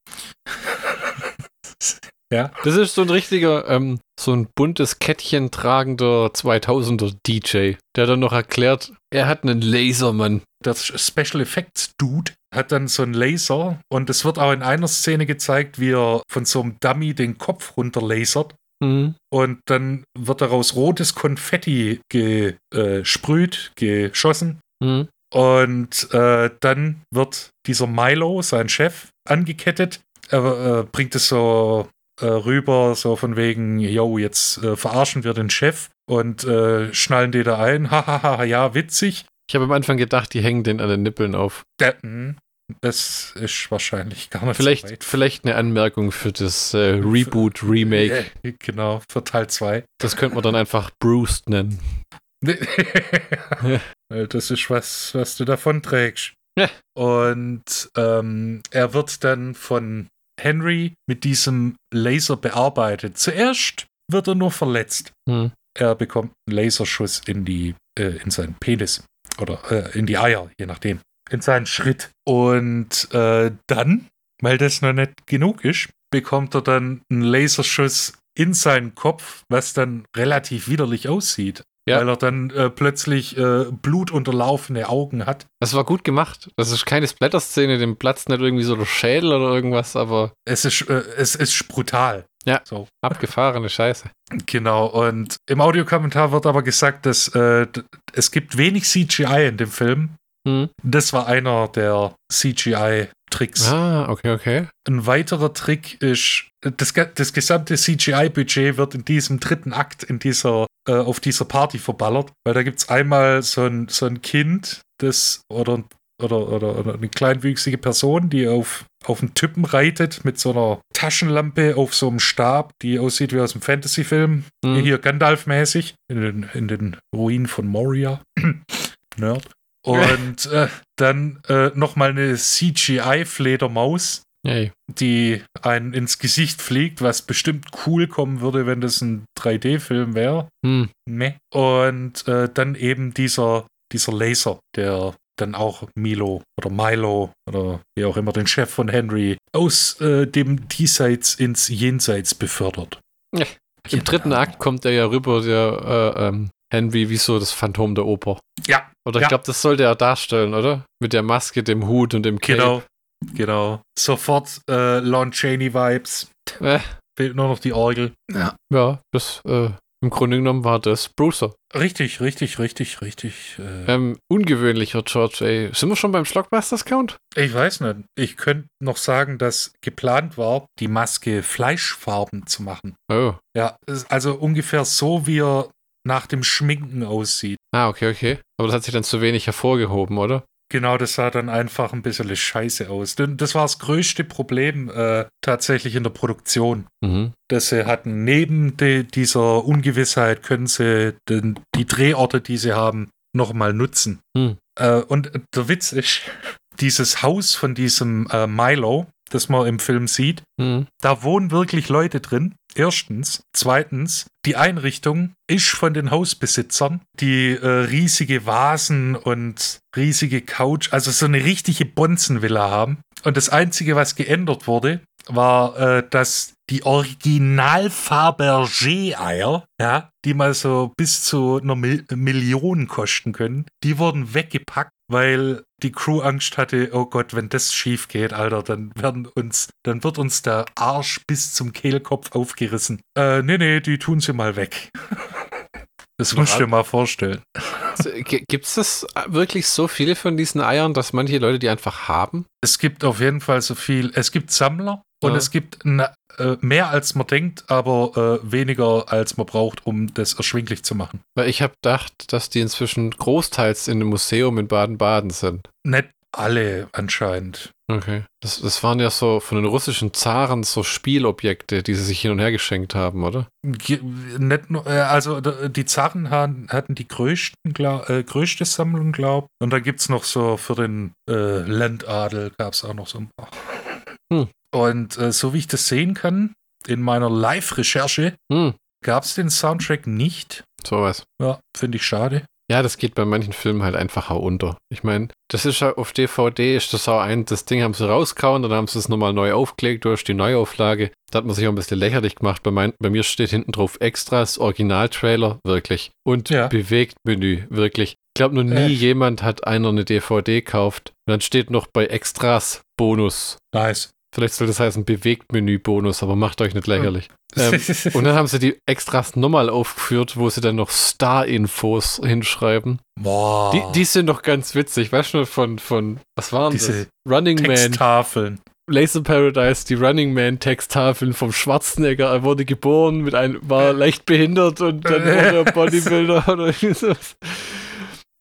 (laughs) ja. Das ist so ein richtiger, ähm, so ein buntes Kettchen tragender 2000er DJ, der dann noch erklärt, er hat einen Lasermann. der Special Effects Dude hat dann so einen Laser und es wird auch in einer Szene gezeigt, wie er von so einem Dummy den Kopf runterlasert Mhm. und dann wird daraus rotes Konfetti gesprüht, geschossen Mhm. und äh, dann wird dieser Milo, sein Chef, angekettet. Er äh, bringt es so äh, rüber, so von wegen, yo, jetzt äh, verarschen wir den Chef und äh, schnallen die da ein. Hahaha, ja, witzig. Ich habe am Anfang gedacht, die hängen den an den Nippeln auf. Der, mh, das ist wahrscheinlich gar nicht so Vielleicht, weit. vielleicht eine Anmerkung für das äh, Reboot, Remake. Äh, Genau, für Teil 2. Das könnte man dann einfach Bruce nennen. (laughs) Weil das ist was, was du davon trägst. Ja. Und ähm, er wird dann von Henry mit diesem Laser bearbeitet. Zuerst wird er nur verletzt. Hm. Er bekommt einen Laserschuss in die, äh, in seinen Penis. Oder äh, in die Eier, je nachdem. In seinen Schritt. Und äh, dann, weil das noch nicht genug ist, bekommt er dann einen Laserschuss in seinen Kopf, was dann relativ widerlich aussieht. Ja. Weil er dann äh, plötzlich äh, blutunterlaufene Augen hat. Das war gut gemacht. Das ist keine Splatter-Szene, dem platzt nicht irgendwie so der Schädel oder irgendwas, aber Es ist, äh, es ist brutal. Ja. So. abgefahrene Scheiße. Genau, und im Audiokommentar wird aber gesagt, dass äh, es gibt wenig CGI in dem Film. Hm. Das war einer der CGI-Tricks. Ah, okay, okay. Ein weiterer Trick ist, das, das gesamte CGI-Budget wird in diesem dritten Akt in dieser, äh, auf dieser Party verballert, weil da gibt es einmal so ein, so ein Kind, das oder, oder, oder, oder eine kleinwüchsige Person, die auf, auf einen Typen reitet mit so einer Taschenlampe auf so einem Stab, die aussieht wie aus einem Fantasy-Film. Hm. Hier Gandalf-mäßig in den, in den Ruinen von Moria. (clears throat) Nerd. Und äh, dann äh, nochmal eine CGI-Fledermaus, Hey. die einen ins Gesicht fliegt, was bestimmt cool kommen würde, wenn das ein 3D-Film wäre. Hm. Ne. Und äh, dann eben dieser, dieser Laser, der dann auch Milo oder Milo oder wie auch immer den Chef von Henry aus äh, dem Diesseits ins Jenseits befördert. Ja. Im dritten Akt kommt er ja rüber, der äh, ähm, Henry, wie so das Phantom der Oper. Ja, Oder ich Ja. glaube, das sollte er darstellen, oder? Mit der Maske, dem Hut und dem Cape. genau. Genau. Sofort äh, Lon Chaney-Vibes. Äh, Fehlt nur noch die Orgel. ja, das äh, im Grunde genommen war das Brucer. Richtig, richtig, richtig, richtig. Äh, Ähm, ungewöhnlicher George A. Sind wir schon beim Schlockbusters-Count? ich weiß nicht. Ich könnte noch sagen, dass geplant war, die Maske fleischfarben zu machen. Oh. Ja, also ungefähr so, wie er nach dem Schminken aussieht. Ah, okay, okay. Aber das hat sich dann zu wenig hervorgehoben, oder? Genau, das sah dann einfach ein bisschen scheiße aus. Denn Das war das größte Problem äh, tatsächlich in der Produktion. Mhm. Dass sie hatten, neben de, dieser Ungewissheit können sie den, die Drehorte, die sie haben, nochmal nutzen. Hm. Äh, und der Witz ist, (laughs) dieses Haus von diesem äh, Milo, das man im Film sieht, Mhm. da wohnen wirklich Leute drin. Erstens. Zweitens, die Einrichtung ist von den Hausbesitzern, die äh, riesige Vasen und riesige Couch, also so eine richtige Bonzenvilla haben. Und das Einzige, was geändert wurde, war, äh, dass die Original Fabergé-Eier, ja, die mal so bis zu einer Mil Million kosten können, die wurden weggepackt, weil die Crew Angst hatte, oh Gott, wenn das schief geht, Alter, dann werden uns, dann wird uns der Arsch bis zum Kehlkopf aufgerissen. Äh, nee, nee, die tun sie mal weg. (laughs) Das musst du dir mal vorstellen. Gibt es das wirklich so viele von diesen Eiern, dass manche Leute die einfach haben? Es gibt auf jeden Fall so viel. Es gibt Sammler und Ja. es gibt na, äh, mehr als man denkt, aber äh, weniger als man braucht, um das erschwinglich zu machen. Weil ich habe gedacht, dass die inzwischen großteils in einem Museum in Baden-Baden sind. Nicht alle anscheinend. Okay. Das, das waren ja so von den russischen Zaren so Spielobjekte, die sie sich hin und her geschenkt haben, oder? Ge nicht nur, äh, also die Zaren hatten die größten, glaub, äh, größte Sammlung, glaub. Und da gibt es noch so für den äh, Landadel gab es auch noch so ein paar. Hm. Und äh, so wie ich das sehen kann, in meiner Live-Recherche Hm, gab es den Soundtrack nicht. sowas. Ja, finde ich schade. Ja, das geht bei manchen Filmen halt einfach auch unter. Ich meine, das ist ja auf DVD, ist das auch ein, das Ding haben sie rauskauen, dann haben sie es nochmal neu aufgelegt durch die Neuauflage. Da hat man sich auch ein bisschen lächerlich gemacht. Bei, mein, bei mir steht hinten drauf Extras, Originaltrailer, wirklich. Und Ja. Bewegtmenü, wirklich. Ich glaube, noch nie Äh. jemand hat einer eine DVD gekauft. Und dann steht noch bei Extras Bonus. Nice. Vielleicht soll das heißen Bewegtmenü-Bonus, aber macht euch nicht lächerlich. Ähm, (laughs) und dann haben sie die Extras nochmal aufgeführt, wo sie dann noch Star-Infos hinschreiben. Boah. Die, die sind doch ganz witzig, weißt du, von, von was waren Diese das? Running Man, Texttafeln. Laser Paradise, die Running Man Texttafeln vom Schwarzenegger. Er wurde geboren, mit einem, war leicht behindert und dann wurde er Bodybuilder oder (laughs) irgendwie sowas.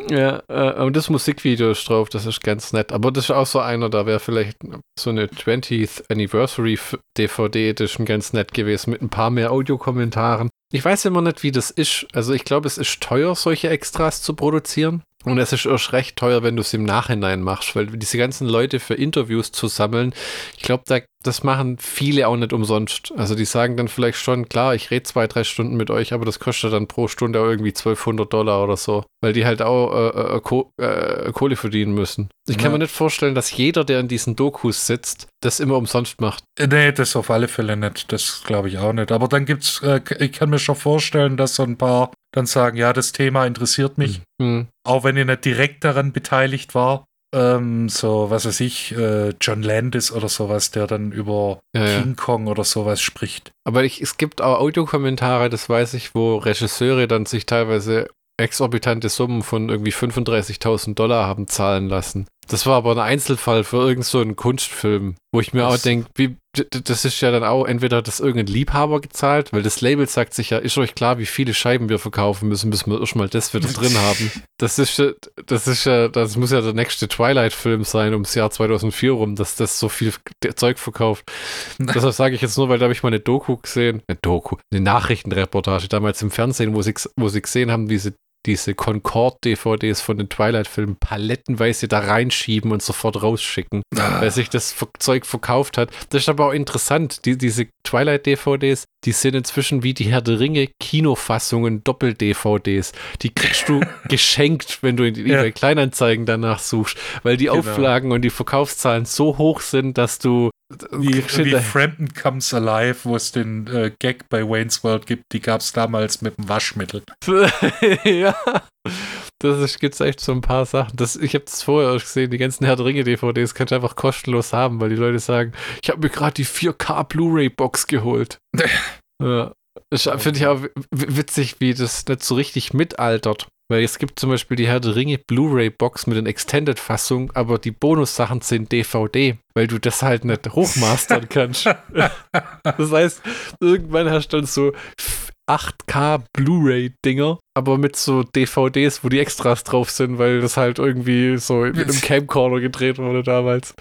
Ja, äh, und das Musikvideo ist drauf, das ist ganz nett. Aber das ist auch so einer, da wäre vielleicht so eine 20th Anniversary DVD Edition ganz nett gewesen mit ein paar mehr Audiokommentaren. Ich weiß immer nicht, wie das ist. Also ich glaube, es ist teuer, solche Extras zu produzieren. Und es ist erst recht teuer, wenn du es im Nachhinein machst, weil diese ganzen Leute für Interviews zu sammeln, ich glaube, da, das machen viele auch nicht umsonst. Also die sagen dann vielleicht schon, klar, ich rede zwei, drei Stunden mit euch, aber das kostet dann pro Stunde auch irgendwie 1200 Dollar oder so, weil die halt auch äh, äh, Ko äh, Kohle verdienen müssen. Ich kann Ja. mir nicht vorstellen, dass jeder, der in diesen Dokus sitzt, das immer umsonst macht. Äh, Nee, das auf alle Fälle nicht. Das glaube ich auch nicht. Aber dann gibt's, äh, ich kann mir schon vorstellen, dass so ein paar dann sagen, ja, das Thema interessiert mich, Hm. auch wenn ihr nicht direkt daran beteiligt war. Ähm, so, was weiß ich, äh, John Landis oder sowas, der dann über Ja. King Kong oder sowas spricht. Aber ich, es gibt auch Audiokommentare, das weiß ich, wo Regisseure dann sich teilweise exorbitante Summen von irgendwie 35.000 Dollar haben zahlen lassen. Das war aber ein Einzelfall für irgend so einen Kunstfilm, wo ich mir auch Das- denke, wie, das ist ja dann auch entweder hat das irgendein Liebhaber gezahlt, weil das Label sagt sich ja, ist euch klar, wie viele Scheiben wir verkaufen müssen, bis wir erstmal das wieder (laughs) drin haben. Das ist ja, das ist ja, das muss ja der nächste Twilight-Film sein ums Jahr 2004 rum, dass das so viel Zeug verkauft. Deshalb sage ich jetzt nur, weil da habe ich mal eine Doku gesehen, eine Doku, eine Nachrichtenreportage damals im Fernsehen, wo sie, wo sie gesehen haben, diese, diese Concord-DVDs von den Twilight-Filmen palettenweise da reinschieben und sofort rausschicken, weil sich das Zeug verkauft hat. Das ist aber auch interessant. Die, diese Twilight-DVDs, die sind inzwischen wie die Herr der Ringe Kinofassungen Doppel-DVDs. Die kriegst du (laughs) geschenkt, wenn du in die Ja. Kleinanzeigen danach suchst, weil die Genau. Auflagen und die Verkaufszahlen so hoch sind, dass du Wie, wie Frampton Comes Alive, wo es den äh, Gag bei Wayne's World gibt, die gab es damals mit dem Waschmittel. (laughs) ja. Das ist, gibt's echt so ein paar Sachen. Das, ich habe das vorher auch gesehen, die ganzen Herr Ringe DVDs kannst du einfach kostenlos haben, weil die Leute sagen, ich habe mir gerade die 4K Blu-ray Box geholt. (laughs) ja. Finde ich auch witzig, wie das nicht so richtig mitaltert. Weil es gibt zum Beispiel die Herr der Ringe Blu-ray-Box mit den Extended-Fassung, aber die Bonussachen sind DVD, weil du das halt nicht hochmastern kannst. (laughs) das heißt, irgendwann hast du dann so 8K Blu-ray-Dinger, aber mit so DVDs, wo die Extras drauf sind, weil das halt irgendwie so mit einem Camcorder gedreht wurde damals.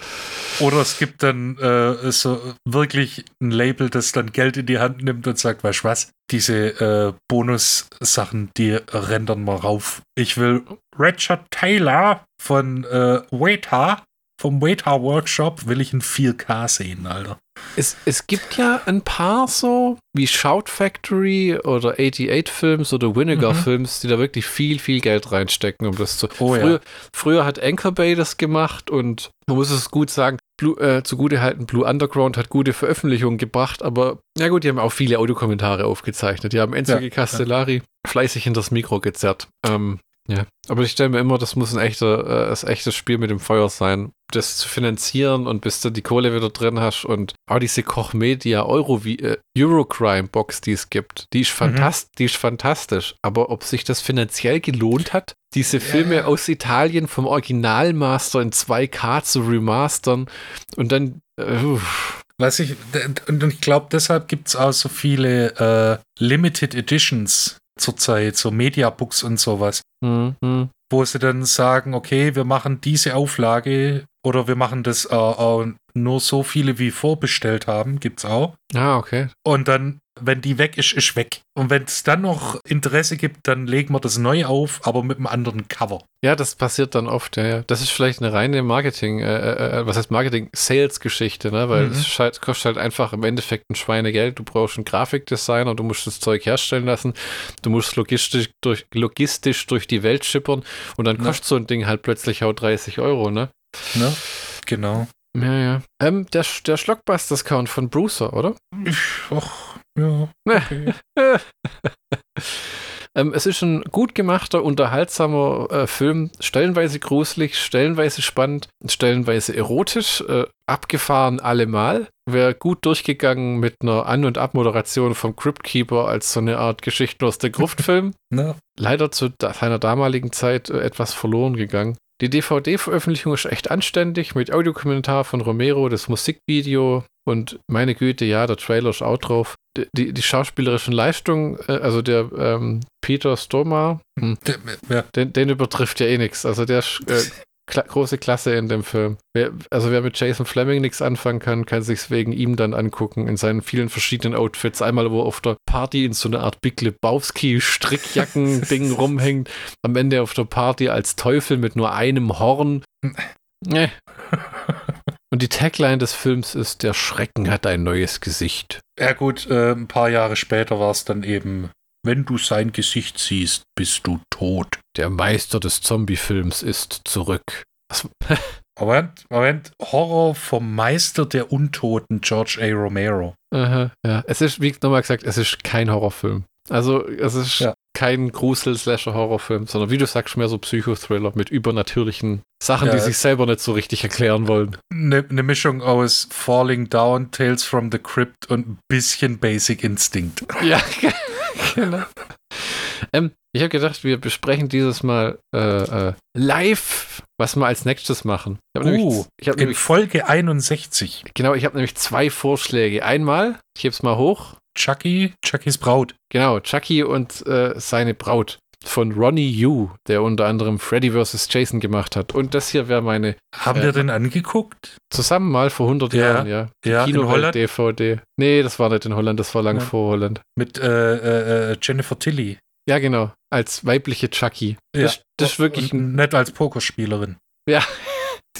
Oder es gibt dann äh, so wirklich ein Label, das dann Geld in die Hand nimmt und sagt, weißt du was, diese äh, Bonus-Sachen, die rendern wir rauf. Ich will Richard Taylor von äh, Weta vom Waiter Workshop will ich in 4K sehen, Alter. Es, es gibt ja ein paar so, wie Shout Factory oder 88 Films oder Vinegar mhm. Films, die da wirklich viel, viel Geld reinstecken, um das zu. Oh, früher, ja. früher hat Anchor Bay das gemacht und man muss es gut sagen, Blue, äh, zugute halten, Blue Underground hat gute Veröffentlichungen gebracht, aber ja gut, die haben auch viele Audiokommentare aufgezeichnet. Die haben Enzo ja, Castellari ja. fleißig in das Mikro gezerrt. Ähm, ja, aber ich stelle mir immer, das muss ein, echter, äh, ein echtes Spiel mit dem Feuer sein, das zu finanzieren und bis du die Kohle wieder drin hast und auch diese Koch Media Euro äh, Eurocrime Box, die es gibt, die ist, fantast mhm. die ist fantastisch. Aber ob sich das finanziell gelohnt hat, diese Filme ja. aus Italien vom Originalmaster in 2K zu remastern und dann. Äh, was ich, und ich glaube, deshalb gibt es auch so viele äh, Limited Editions zurzeit, so Mediabooks und sowas. Mhm. Wo sie dann sagen, okay, wir machen diese Auflage oder wir machen das äh, äh, nur so viele wie vorbestellt haben, gibt's auch. Ah, okay. Und dann wenn die weg ist, ist weg. Und wenn es dann noch Interesse gibt, dann legen wir das neu auf, aber mit einem anderen Cover. Ja, das passiert dann oft, ja. ja. Das ist vielleicht eine reine Marketing, äh, äh, äh was heißt Marketing, Sales-Geschichte, ne? Weil mhm. es halt, kostet halt einfach im Endeffekt ein Schweinegeld. Du brauchst einen Grafikdesigner, du musst das Zeug herstellen lassen, du musst logistisch durch, logistisch durch die Welt schippern und dann kostet ja. so ein Ding halt plötzlich auch 30 Euro, ne? Ne? Genau. Ja, ja. Ähm, der, der Schlockbusters-Count von Brucer, oder? Och, ja. Okay. (laughs) ähm, es ist ein gut gemachter, unterhaltsamer äh, Film, stellenweise gruselig, stellenweise spannend, stellenweise erotisch, äh, abgefahren allemal. Wäre gut durchgegangen mit einer An- und Abmoderation vom Cryptkeeper als so eine Art Geschichten aus der Gruftfilm. (laughs) no. Leider zu seiner damaligen Zeit äh, etwas verloren gegangen. Die DVD-Veröffentlichung ist echt anständig mit Audiokommentar von Romero, das Musikvideo und meine Güte, ja, der Trailer ist auch drauf. Die, die schauspielerischen Leistungen, äh, also der ähm, Peter Stoma, hm, ja. den, den, übertrifft ja eh nichts. Also der äh, Kla große Klasse in dem Film. Wer, also wer mit Jason Fleming nichts anfangen kann, kann sich wegen ihm dann angucken in seinen vielen verschiedenen Outfits. Einmal, wo er auf der Party in so einer Art Big Lebowski Strickjacken-Ding (laughs) rumhängt. Am Ende auf der Party als Teufel mit nur einem Horn. Nee. Und die Tagline des Films ist: Der Schrecken hat ein neues Gesicht. Ja, gut, äh, ein paar Jahre später war es dann eben wenn du sein Gesicht siehst, bist du tot. Der Meister des Zombie-Films ist zurück. (laughs) Moment, Moment. Horror vom Meister der Untoten, George A. Romero. Aha, ja, es ist, wie nochmal gesagt, es ist kein Horrorfilm. Also, es ist ja. Kein Grusel-Slasher-Horrorfilm, sondern wie du sagst, mehr so Psychothriller mit übernatürlichen Sachen, ja. die sich selber nicht so richtig erklären wollen. Eine ne Mischung aus Falling Down, Tales from the Crypt und ein bisschen Basic Instinct. (laughs) Ja, genau. Ähm, ich habe gedacht, wir besprechen dieses Mal äh, äh, live, was wir als nächstes machen. Ich uh, nämlich, ich in nämlich, Folge 61. Genau, ich habe nämlich zwei Vorschläge. Einmal, ich hebe es mal hoch. Chucky, Chuckys Braut. Genau, Chucky und äh, seine Braut von Ronnie Yu, der unter anderem Freddy vs. Jason gemacht hat. Und das hier wäre meine. Haben äh, wir den angeguckt? Zusammen mal vor 100 ja, Jahren, ja. Die ja, Kino in Holland. DVD. Nee, das war nicht in Holland, das war lang ja. vor Holland. Mit äh, äh, Jennifer Tilly. Ja, genau. Als weibliche Chucky. Das, ja. das ist wirklich. Und nett als Pokerspielerin. Ja,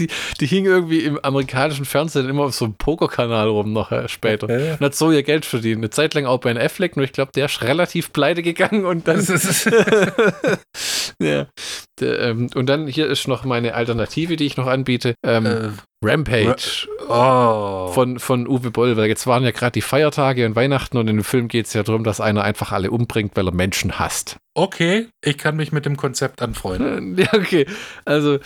die, die hing irgendwie im amerikanischen Fernsehen immer auf so einem Pokerkanal rum noch äh, später. Okay. Und hat so ihr Geld verdient. Eine Zeit lang auch bei Ben Affleck, nur ich glaube, der ist relativ pleite gegangen und dann. (laughs) (laughs) ja. ähm, und dann hier ist noch meine Alternative, die ich noch anbiete. Ähm, Äh, Rampage oh. von, von Uwe Boll, weil jetzt waren ja gerade die Feiertage und Weihnachten und in dem Film geht es ja darum, dass einer einfach alle umbringt, weil er Menschen hasst. okay, ich kann mich mit dem Konzept anfreunden. (laughs) Ja, okay. Also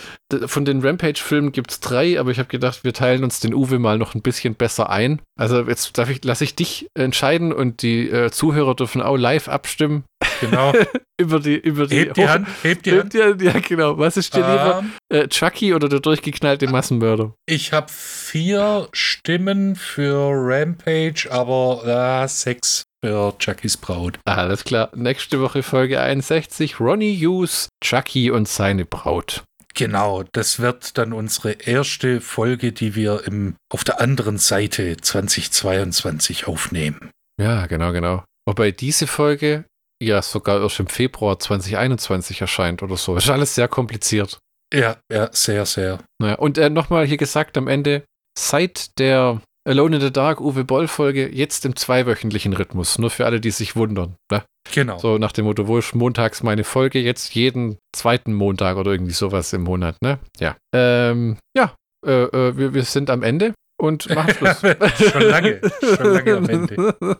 von den Rampage-Filmen gibt es drei, aber ich habe gedacht, wir teilen uns den Uwe mal noch ein bisschen besser ein. Also jetzt darf ich, lasse ich dich entscheiden und die äh, Zuhörer dürfen auch live abstimmen Genau. (laughs) über die über die, Hebt die Hand, hebt die Hand. Ja, ja, genau. Was ist dir lieber? Ähm, Äh, Chucky oder der durchgeknallte Massenmörder? ich habe vier Stimmen für Rampage, aber äh, sechs für Chuckys Braut. Alles klar. Nächste Woche Folge 61. Ronnie Hughes, Chucky und seine Braut. Genau, das wird dann unsere erste Folge, die wir im, auf der anderen Seite 2022 aufnehmen. Ja, genau, genau. Wobei diese Folge ja sogar erst im Februar 2021 erscheint oder so. Ist alles sehr kompliziert. Ja, ja, sehr, sehr. Naja, und äh, nochmal hier gesagt am Ende, seit der Alone in the Dark Uwe Boll Folge jetzt im zweiwöchentlichen Rhythmus. Nur für alle, die sich wundern. Ne? Genau. So nach dem Motto, wo ist montags meine Folge? Jetzt jeden zweiten Montag oder irgendwie sowas im Monat, ne? Ja. Ähm, ja, äh, äh, wir, wir sind am Ende und (laughs) machen Schluss. Schon lange, schon lange am Ende. (laughs)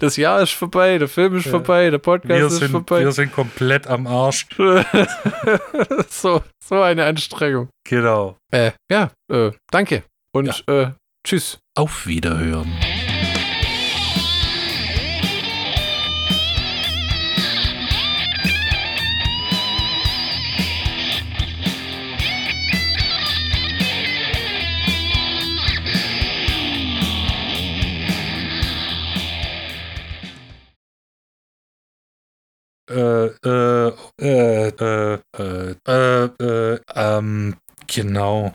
Das Jahr ist vorbei, der Film ist Ja. vorbei, der Podcast Wir ist sind, vorbei. wir sind komplett am Arsch. (laughs) so, so eine Anstrengung. Genau. Äh, ja, äh, danke und äh, tschüss. Auf Wiederhören. äh, äh, äh, ähm, genau.